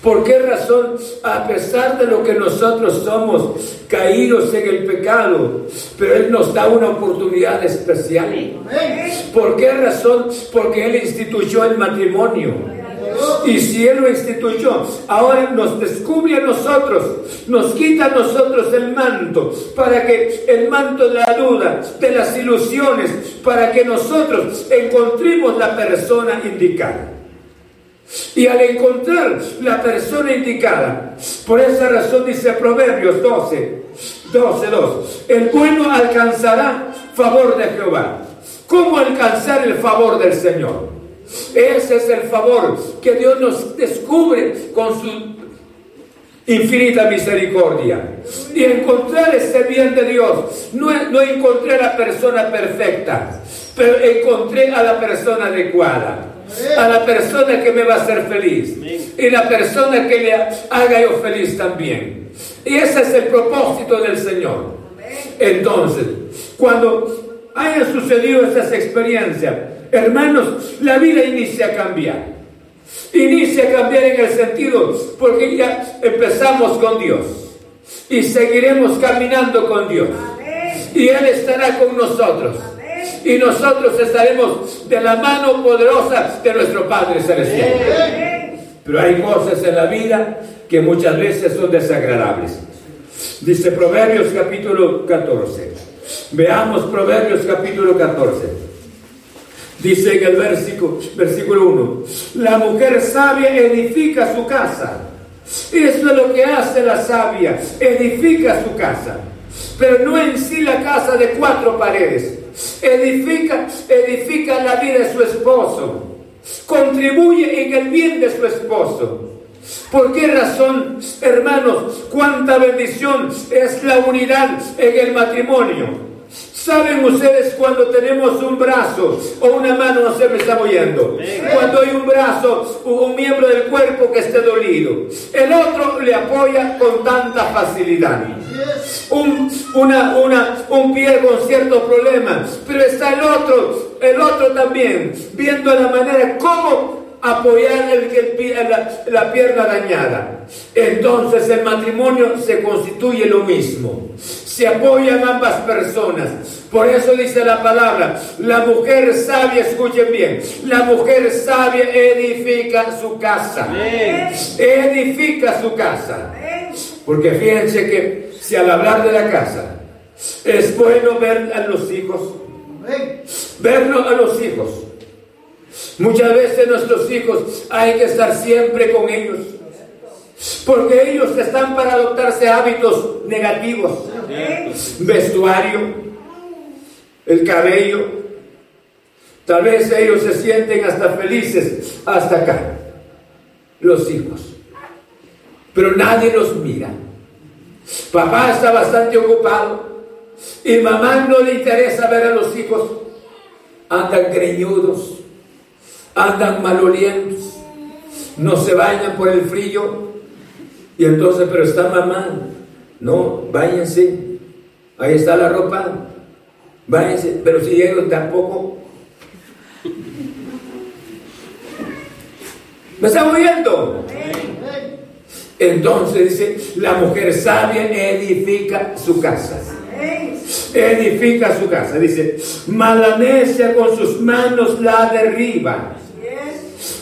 ¿Por qué razón? A pesar de lo que nosotros somos caídos en el pecado, pero Él nos da una oportunidad especial. ¿Por qué razón? Porque Él instituyó el matrimonio. Y si Él lo instituyó, ahora nos descubre a nosotros, nos quita a nosotros el manto, para que el manto de la duda, de las ilusiones, para que nosotros encontremos la persona indicada. Y al encontrar la persona indicada, por esa razón dice Proverbios 12, 12, 2, el bueno alcanzará favor de Jehová. ¿Cómo alcanzar el favor del Señor? Ese es el favor que Dios nos descubre con su infinita misericordia. Y encontrar ese bien de Dios. No, no encontré a la persona perfecta, pero encontré a la persona adecuada a la persona que me va a hacer feliz y la persona que le haga yo feliz también. Y ese es el propósito del Señor. Entonces, cuando haya sucedido esas experiencias, hermanos, la vida inicia a cambiar. Inicia a cambiar en el sentido, porque ya empezamos con Dios y seguiremos caminando con Dios. Y Él estará con nosotros y nosotros estaremos de la mano poderosa de nuestro Padre Celestial. Pero hay cosas en la vida que muchas veces son desagradables. Dice Proverbios capítulo 14. Veamos Proverbios capítulo 14. Dice en el versículo, versículo 1, la mujer sabia edifica su casa. Eso es lo que hace la sabia, edifica su casa. Pero no en sí la casa de cuatro paredes, edifica, edifica la vida de su esposo, contribuye en el bien de su esposo. ¿Por qué razón, hermanos, cuánta bendición es la unidad en el matrimonio? ¿Saben ustedes cuando tenemos un brazo o una mano, no se me está oyendo? Cuando hay un brazo o un miembro del cuerpo que esté dolido, el otro le apoya con tanta facilidad. Un, una, una, un pie con ciertos problemas, pero está el otro, el otro también, viendo la manera cómo apoyar el, la, la pierna dañada. Entonces el matrimonio se constituye lo mismo. Se apoyan ambas personas. Por eso dice la palabra, la mujer sabia, escuchen bien, la mujer sabia edifica su casa. Edifica su casa. Porque fíjense que si al hablar de la casa es bueno ver a los hijos, verlo a los hijos Muchas veces nuestros hijos hay que estar siempre con ellos. Porque ellos están para adoptarse hábitos negativos. Vestuario, el cabello. Tal vez ellos se sienten hasta felices hasta acá. Los hijos. Pero nadie los mira. Papá está bastante ocupado y mamá no le interesa ver a los hijos. Andan creñudos andan malolientes, no se bañan por el frío. Y entonces, pero está mamá, no, váyanse, ahí está la ropa, váyanse, pero si llegan tampoco. ¿Me está moviendo? Entonces dice, la mujer sabia edifica su casa. Edifica su casa. Dice, malanecia con sus manos la derriba.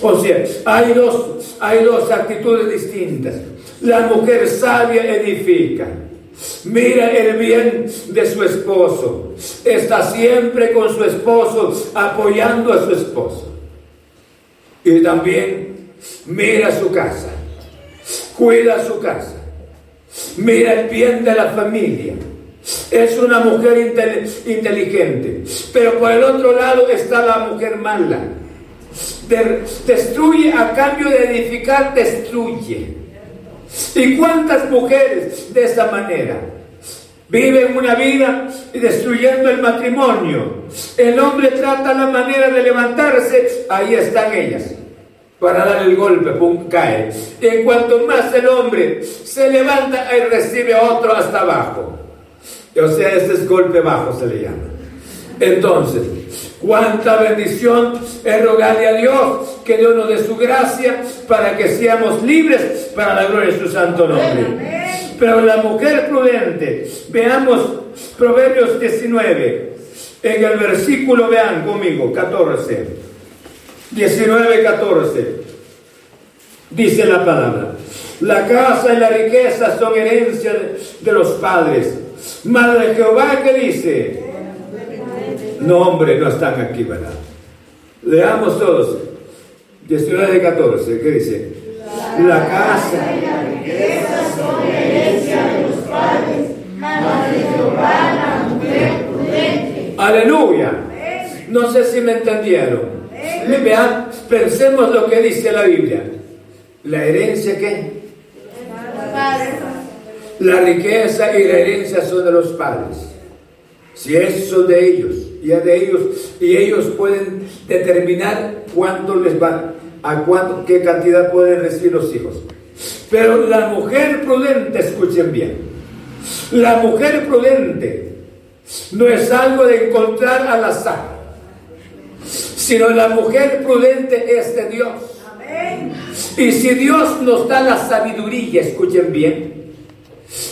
O sea, hay dos, hay dos actitudes distintas. La mujer sabia edifica. Mira el bien de su esposo. Está siempre con su esposo, apoyando a su esposo. Y también mira su casa. Cuida su casa. Mira el bien de la familia. Es una mujer inteligente. Pero por el otro lado está la mujer mala. Destruye a cambio de edificar, destruye. ¿Y cuántas mujeres de esta manera? Viven una vida destruyendo el matrimonio. El hombre trata la manera de levantarse, ahí están ellas para dar el golpe, pum, cae. Y en cuanto más el hombre se levanta, y recibe otro hasta abajo. O sea, este es golpe bajo, se le llama. Entonces, cuánta bendición es rogarle a Dios que Dios nos dé su gracia para que seamos libres para la gloria de su santo nombre. Pero la mujer prudente, veamos Proverbios 19, en el versículo, vean conmigo, 14. 19, 14. Dice la palabra. La casa y la riqueza son herencia de, los padres. Madre de Jehová que dice. No, hombre, no están aquí, ¿verdad? Leamos todos. 19, 14. ¿Qué dice? La casa y la riqueza son herencia de los padres. Madre de Jehová, la mujer prudente. Aleluya. No sé si me entendieron. Vean, pensemos lo que dice la Biblia. ¿La herencia qué? La riqueza y la herencia son de los padres. Si es, son de ellos. Y es de ellos. Y ellos pueden determinar cuánto les va, a cuánto, qué cantidad pueden recibir los hijos. Pero la mujer prudente, escuchen bien. La mujer prudente no es algo de encontrar al azar sino la mujer prudente es de Dios. Y si Dios nos da la sabiduría, escuchen bien,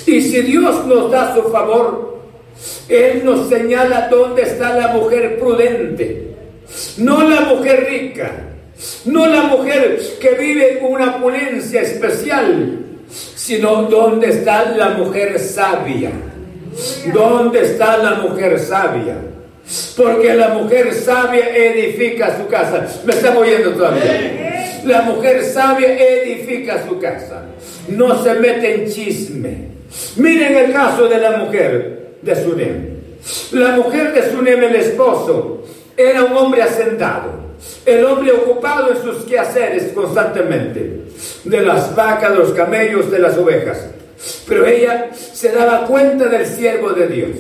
y si Dios nos da su favor, Él nos señala dónde está la mujer prudente, no la mujer rica, no la mujer que vive una opulencia especial, sino dónde está la mujer sabia. ¿Dónde está la mujer sabia? Porque la mujer sabia edifica su casa. ¿Me está oyendo todavía? La mujer sabia edifica su casa. No se mete en chisme. Miren el caso de la mujer de Sunem. La mujer de Sunem, el esposo, era un hombre asentado. El hombre ocupado en sus quehaceres constantemente. De las vacas, de los camellos, de las ovejas. Pero ella se daba cuenta del siervo de Dios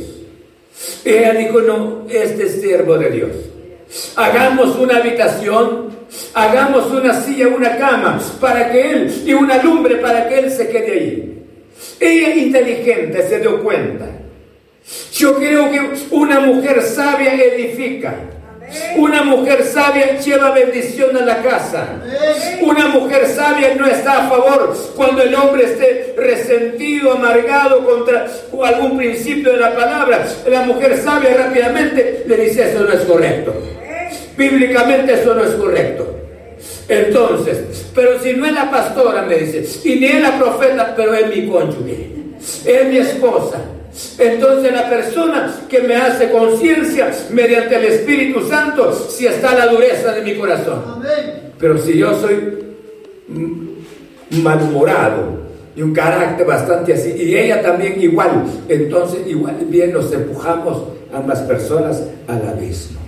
ella dijo, no, este es siervo de Dios. Hagamos una habitación, hagamos una silla, una cama para que él, y una lumbre para que él se quede allí. Ella inteligente se dio cuenta. Yo creo que una mujer sabia edifica. Una mujer sabia lleva bendición a la casa. Una mujer sabia no está a favor cuando el hombre esté resentido, amargado contra algún principio de la palabra. La mujer sabia rápidamente le dice eso no es correcto. Bíblicamente eso no es correcto. Entonces, pero si no es la pastora, me dice, y ni es la profeta, pero es mi cónyuge, es mi esposa entonces la persona que me hace conciencia mediante el Espíritu Santo, si está la dureza de mi corazón. Pero si yo soy malhumorado y un carácter bastante así, y ella también igual, entonces igual bien nos empujamos ambas personas al abismo.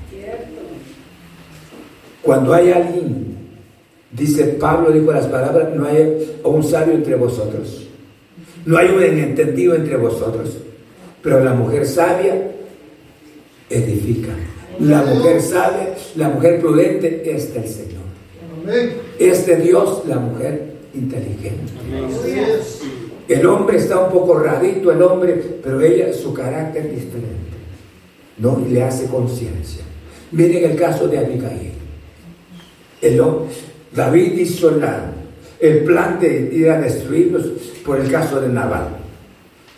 Cuando hay alguien, dice Pablo, dijo las palabras, no hay un sabio entre vosotros, no hay un entendido entre vosotros. Pero la mujer sabia edifica. La mujer sabia, la mujer prudente es del Señor. Es de Dios la mujer inteligente. El hombre está un poco radito, el hombre, pero ella, su carácter es diferente. ¿no? Y le hace conciencia. Miren el caso de Abigail. El, David hizo el plan de ir a destruirlos por el caso de Naval.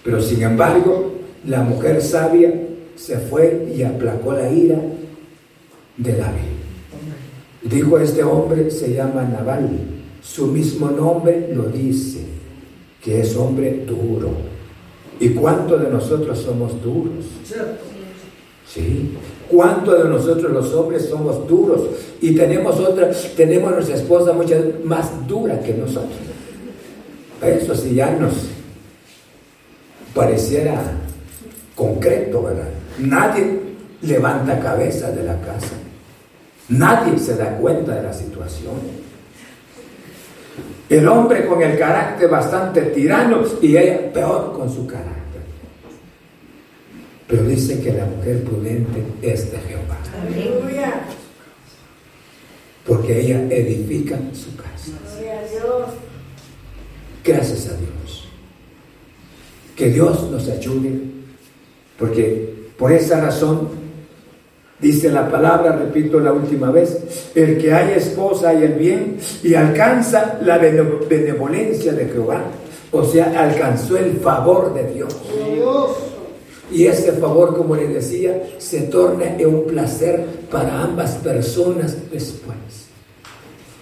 Pero sin embargo, la mujer sabia se fue y aplacó la ira de David. Dijo este hombre, se llama Naval, su mismo nombre lo dice, que es hombre duro. ¿Y cuántos de nosotros somos duros? ¿Sí? ¿Cuántos de nosotros los hombres somos duros? Y tenemos otra, tenemos a nuestra esposa muchas más dura que nosotros. Eso sí ya nos pareciera concreto, ¿verdad? Nadie levanta cabeza de la casa. Nadie se da cuenta de la situación. El hombre con el carácter bastante tirano y ella peor con su carácter. Pero dice que la mujer prudente es de Jehová. Porque ella edifica su casa. Gracias a Dios. Que Dios nos ayude. Porque por esa razón dice la palabra, repito la última vez, el que haya esposa y el bien y alcanza la benevolencia de Jehová. O sea, alcanzó el favor de Dios. Y ese favor, como le decía, se torna en un placer para ambas personas después.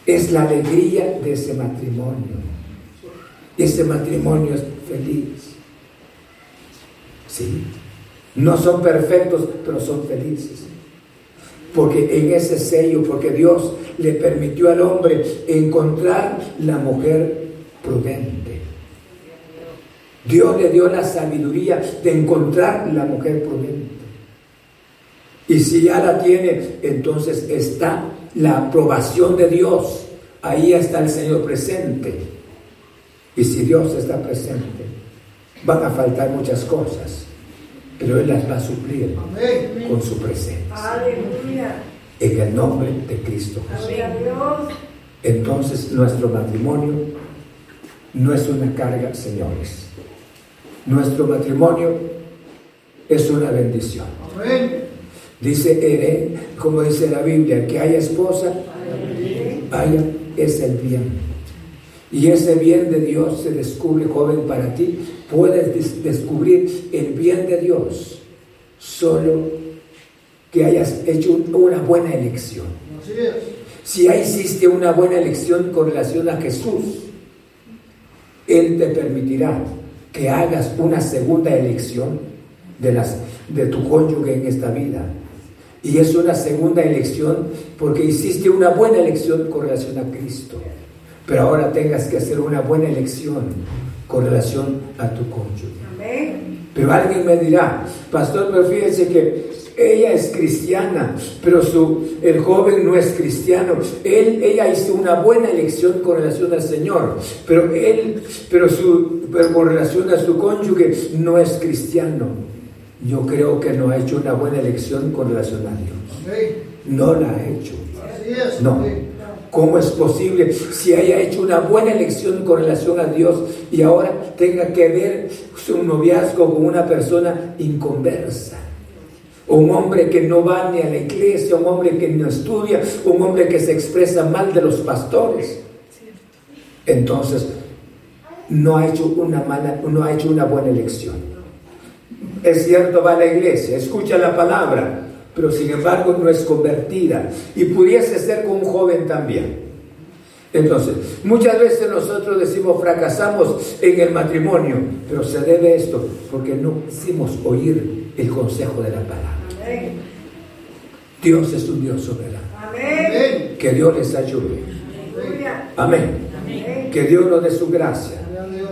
Es la alegría de ese matrimonio. Ese matrimonio es feliz. Sí. No son perfectos, pero son felices. Porque en ese sello, porque Dios le permitió al hombre encontrar la mujer prudente. Dios le dio la sabiduría de encontrar la mujer prudente. Y si ya la tiene, entonces está la aprobación de Dios. Ahí está el Señor presente. Y si Dios está presente, van a faltar muchas cosas, pero Él las va a suplir con su presencia. En el nombre de Cristo Jesús. Entonces nuestro matrimonio no es una carga, señores. Nuestro matrimonio es una bendición. Dice Ere, como dice la Biblia, que haya esposa, haya es el bien. Y ese bien de Dios se descubre, joven, para ti. Puedes descubrir el bien de Dios solo que hayas hecho una buena elección. Si ya hiciste una buena elección con relación a Jesús, Él te permitirá que hagas una segunda elección de, las, de tu cónyuge en esta vida. Y es una segunda elección porque hiciste una buena elección con relación a Cristo. Pero ahora tengas que hacer una buena elección con relación a tu cónyuge. Pero alguien me dirá, pastor, pero fíjense que ella es cristiana, pero su, el joven no es cristiano. Él, ella hizo una buena elección con relación al Señor, pero él, pero, su, pero con relación a su cónyuge no es cristiano. Yo creo que no ha hecho una buena elección con relación a Dios. No la ha hecho. No. ¿Cómo es posible si haya hecho una buena elección con relación a Dios y ahora tenga que ver su noviazgo con una persona inconversa? un hombre que no va ni a la iglesia, un hombre que no estudia, un hombre que se expresa mal de los pastores. Entonces, no ha hecho una mala, no ha hecho una buena elección. Es cierto, va a la iglesia, escucha la palabra, pero sin embargo no es convertida. Y pudiese ser con un joven también. Entonces, muchas veces nosotros decimos fracasamos en el matrimonio, pero se debe esto porque no hicimos oír el consejo de la palabra. Dios es un Dios soberano. Que Dios les ayude. Amén. Que Dios nos dé su gracia.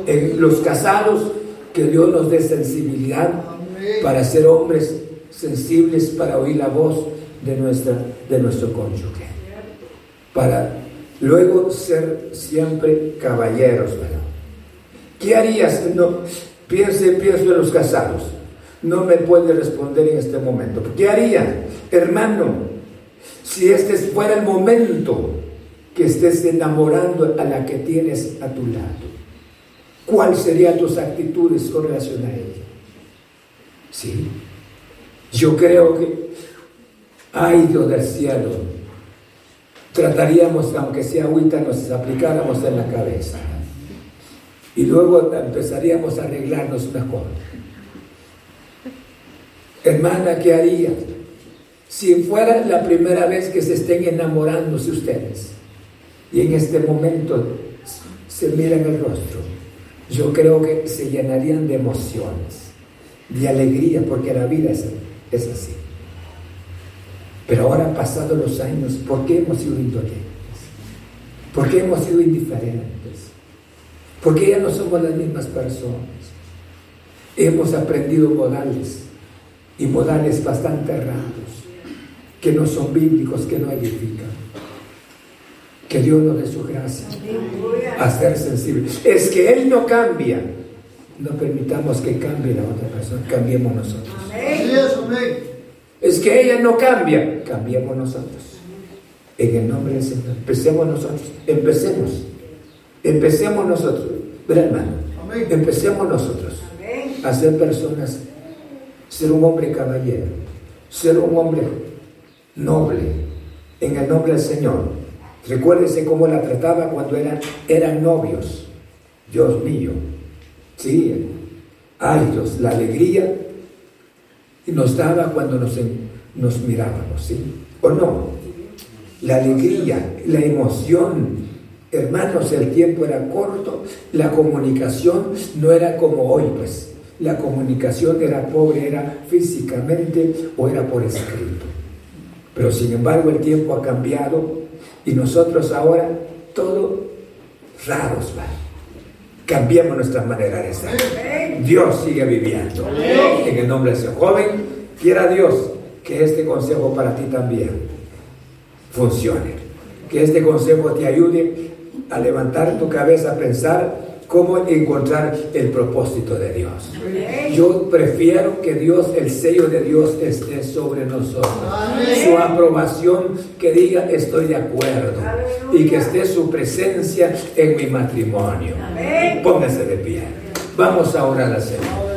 En los casados, que Dios nos dé sensibilidad para ser hombres sensibles para oír la voz de, nuestra, de nuestro cónyuge. Para luego ser siempre caballeros. ¿Qué harías? No, piense, pienso en los casados no me puede responder en este momento. ¿Qué haría, hermano, si este fuera el momento que estés enamorando a la que tienes a tu lado? ¿Cuáles serían tus actitudes con relación a ella? Sí, yo creo que, ay Dios del cielo, trataríamos, aunque sea agüita, nos aplicáramos en la cabeza. Y luego empezaríamos a arreglarnos mejor. Hermana, ¿qué haría si fuera la primera vez que se estén enamorándose ustedes y en este momento se miran el rostro? yo creo que se llenarían de emociones, de alegría, porque la vida es, es así. Pero ahora, pasados los años, ¿por qué hemos sido indolentes? ¿Por qué hemos sido indiferentes? ¿Por qué ya no somos las mismas personas? Hemos aprendido modales y modales bastante errados, que no son bíblicos, que no edifican. Que Dios nos dé su gracia a ser sensibles. Es que Él no cambia. No permitamos que cambie la otra persona, cambiemos nosotros. Es que ella no cambia, cambiemos nosotros. En el nombre del Señor. Empecemos nosotros. Empecemos. Empecemos nosotros. ¿Verdad, hermano? Empecemos nosotros a ser personas, ser un hombre caballero, ser un hombre noble, en el nombre del Señor. Recuérdese cómo la trataba cuando eran, eran novios. Dios mío. Sí. Ay Dios, la alegría nos daba cuando nos, nos mirábamos, ¿sí? ¿O no? La alegría, la emoción. Hermanos, el tiempo era corto, la comunicación no era como hoy, pues. La comunicación era pobre, era físicamente o era por escrito. Pero sin embargo el tiempo ha cambiado y nosotros ahora todo raros va. Cambiemos nuestra manera de ser. Dios sigue viviendo. En el nombre de ese joven, quiera Dios que este consejo para ti también funcione. Que este consejo te ayude a levantar tu cabeza, a pensar cómo encontrar el propósito de Dios. Yo prefiero que Dios, el sello de Dios esté sobre nosotros. Su aprobación que diga estoy de acuerdo y que esté su presencia en mi matrimonio. Póngase de pie. Vamos a orar al Señor.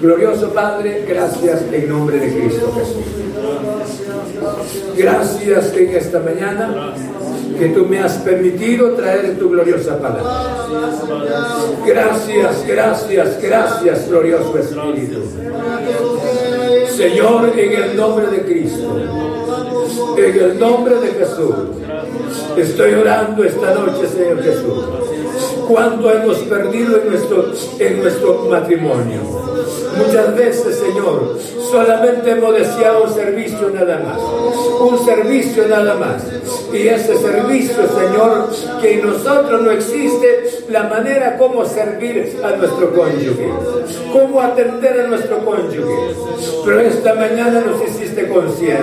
Glorioso Padre, gracias en nombre de Cristo Jesús. Gracias en esta mañana que tú me has permitido traer tu gloriosa palabra. Gracias, gracias, gracias, glorioso Espíritu. Señor, en el nombre de Cristo, en el nombre de Jesús, estoy orando esta noche, Señor Jesús. Cuánto hemos perdido en nuestro, en nuestro matrimonio. Muchas veces, Señor, solamente hemos deseado un servicio nada más. Un servicio nada más. Y ese servicio, Señor, que en nosotros no existe la manera como servir a nuestro cónyuge. Cómo atender a nuestro cónyuge. Pero esta mañana nos hiciste conciencia.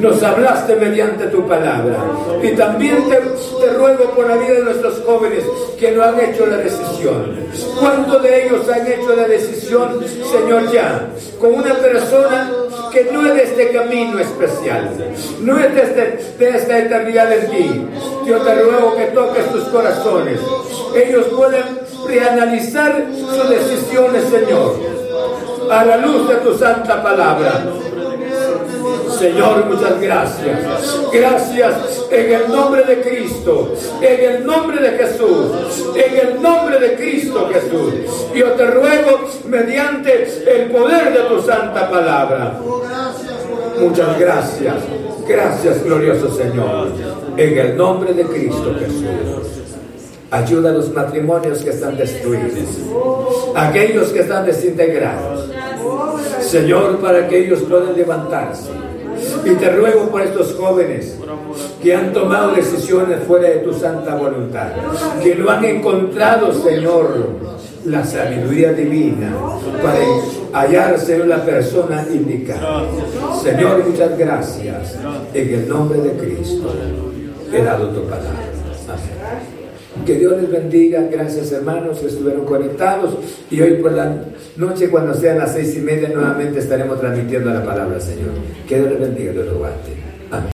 Nos hablaste mediante tu palabra. Y también te, te ruego por la vida de nuestros jóvenes que no han hecho la decisión. ¿Cuántos de ellos han hecho la decisión, Señor, ya? Con una persona que no es de este camino especial, no es de, este, de esta eternidad en ti. Yo te ruego que toques tus corazones. Ellos pueden reanalizar sus decisiones, Señor, a la luz de tu santa palabra. Señor, muchas gracias. Gracias en el nombre de Cristo, en el nombre de Jesús, en el nombre de Cristo Jesús. Yo te ruego mediante el poder de tu santa palabra. Muchas gracias. Gracias, glorioso Señor. En el nombre de Cristo Jesús. Ayuda a los matrimonios que están destruidos, aquellos que están desintegrados. Señor, para que ellos puedan levantarse y te ruego por estos jóvenes que han tomado decisiones fuera de tu santa voluntad, que lo han encontrado, Señor, la sabiduría divina para hallarse en la persona indicada. Señor, muchas gracias. En el nombre de Cristo he dado tu palabra. Que Dios les bendiga. Gracias hermanos que estuvieron conectados. Y hoy por la noche, cuando sean las seis y media, nuevamente estaremos transmitiendo la palabra, Señor. Que Dios les bendiga, Dios lo guarde.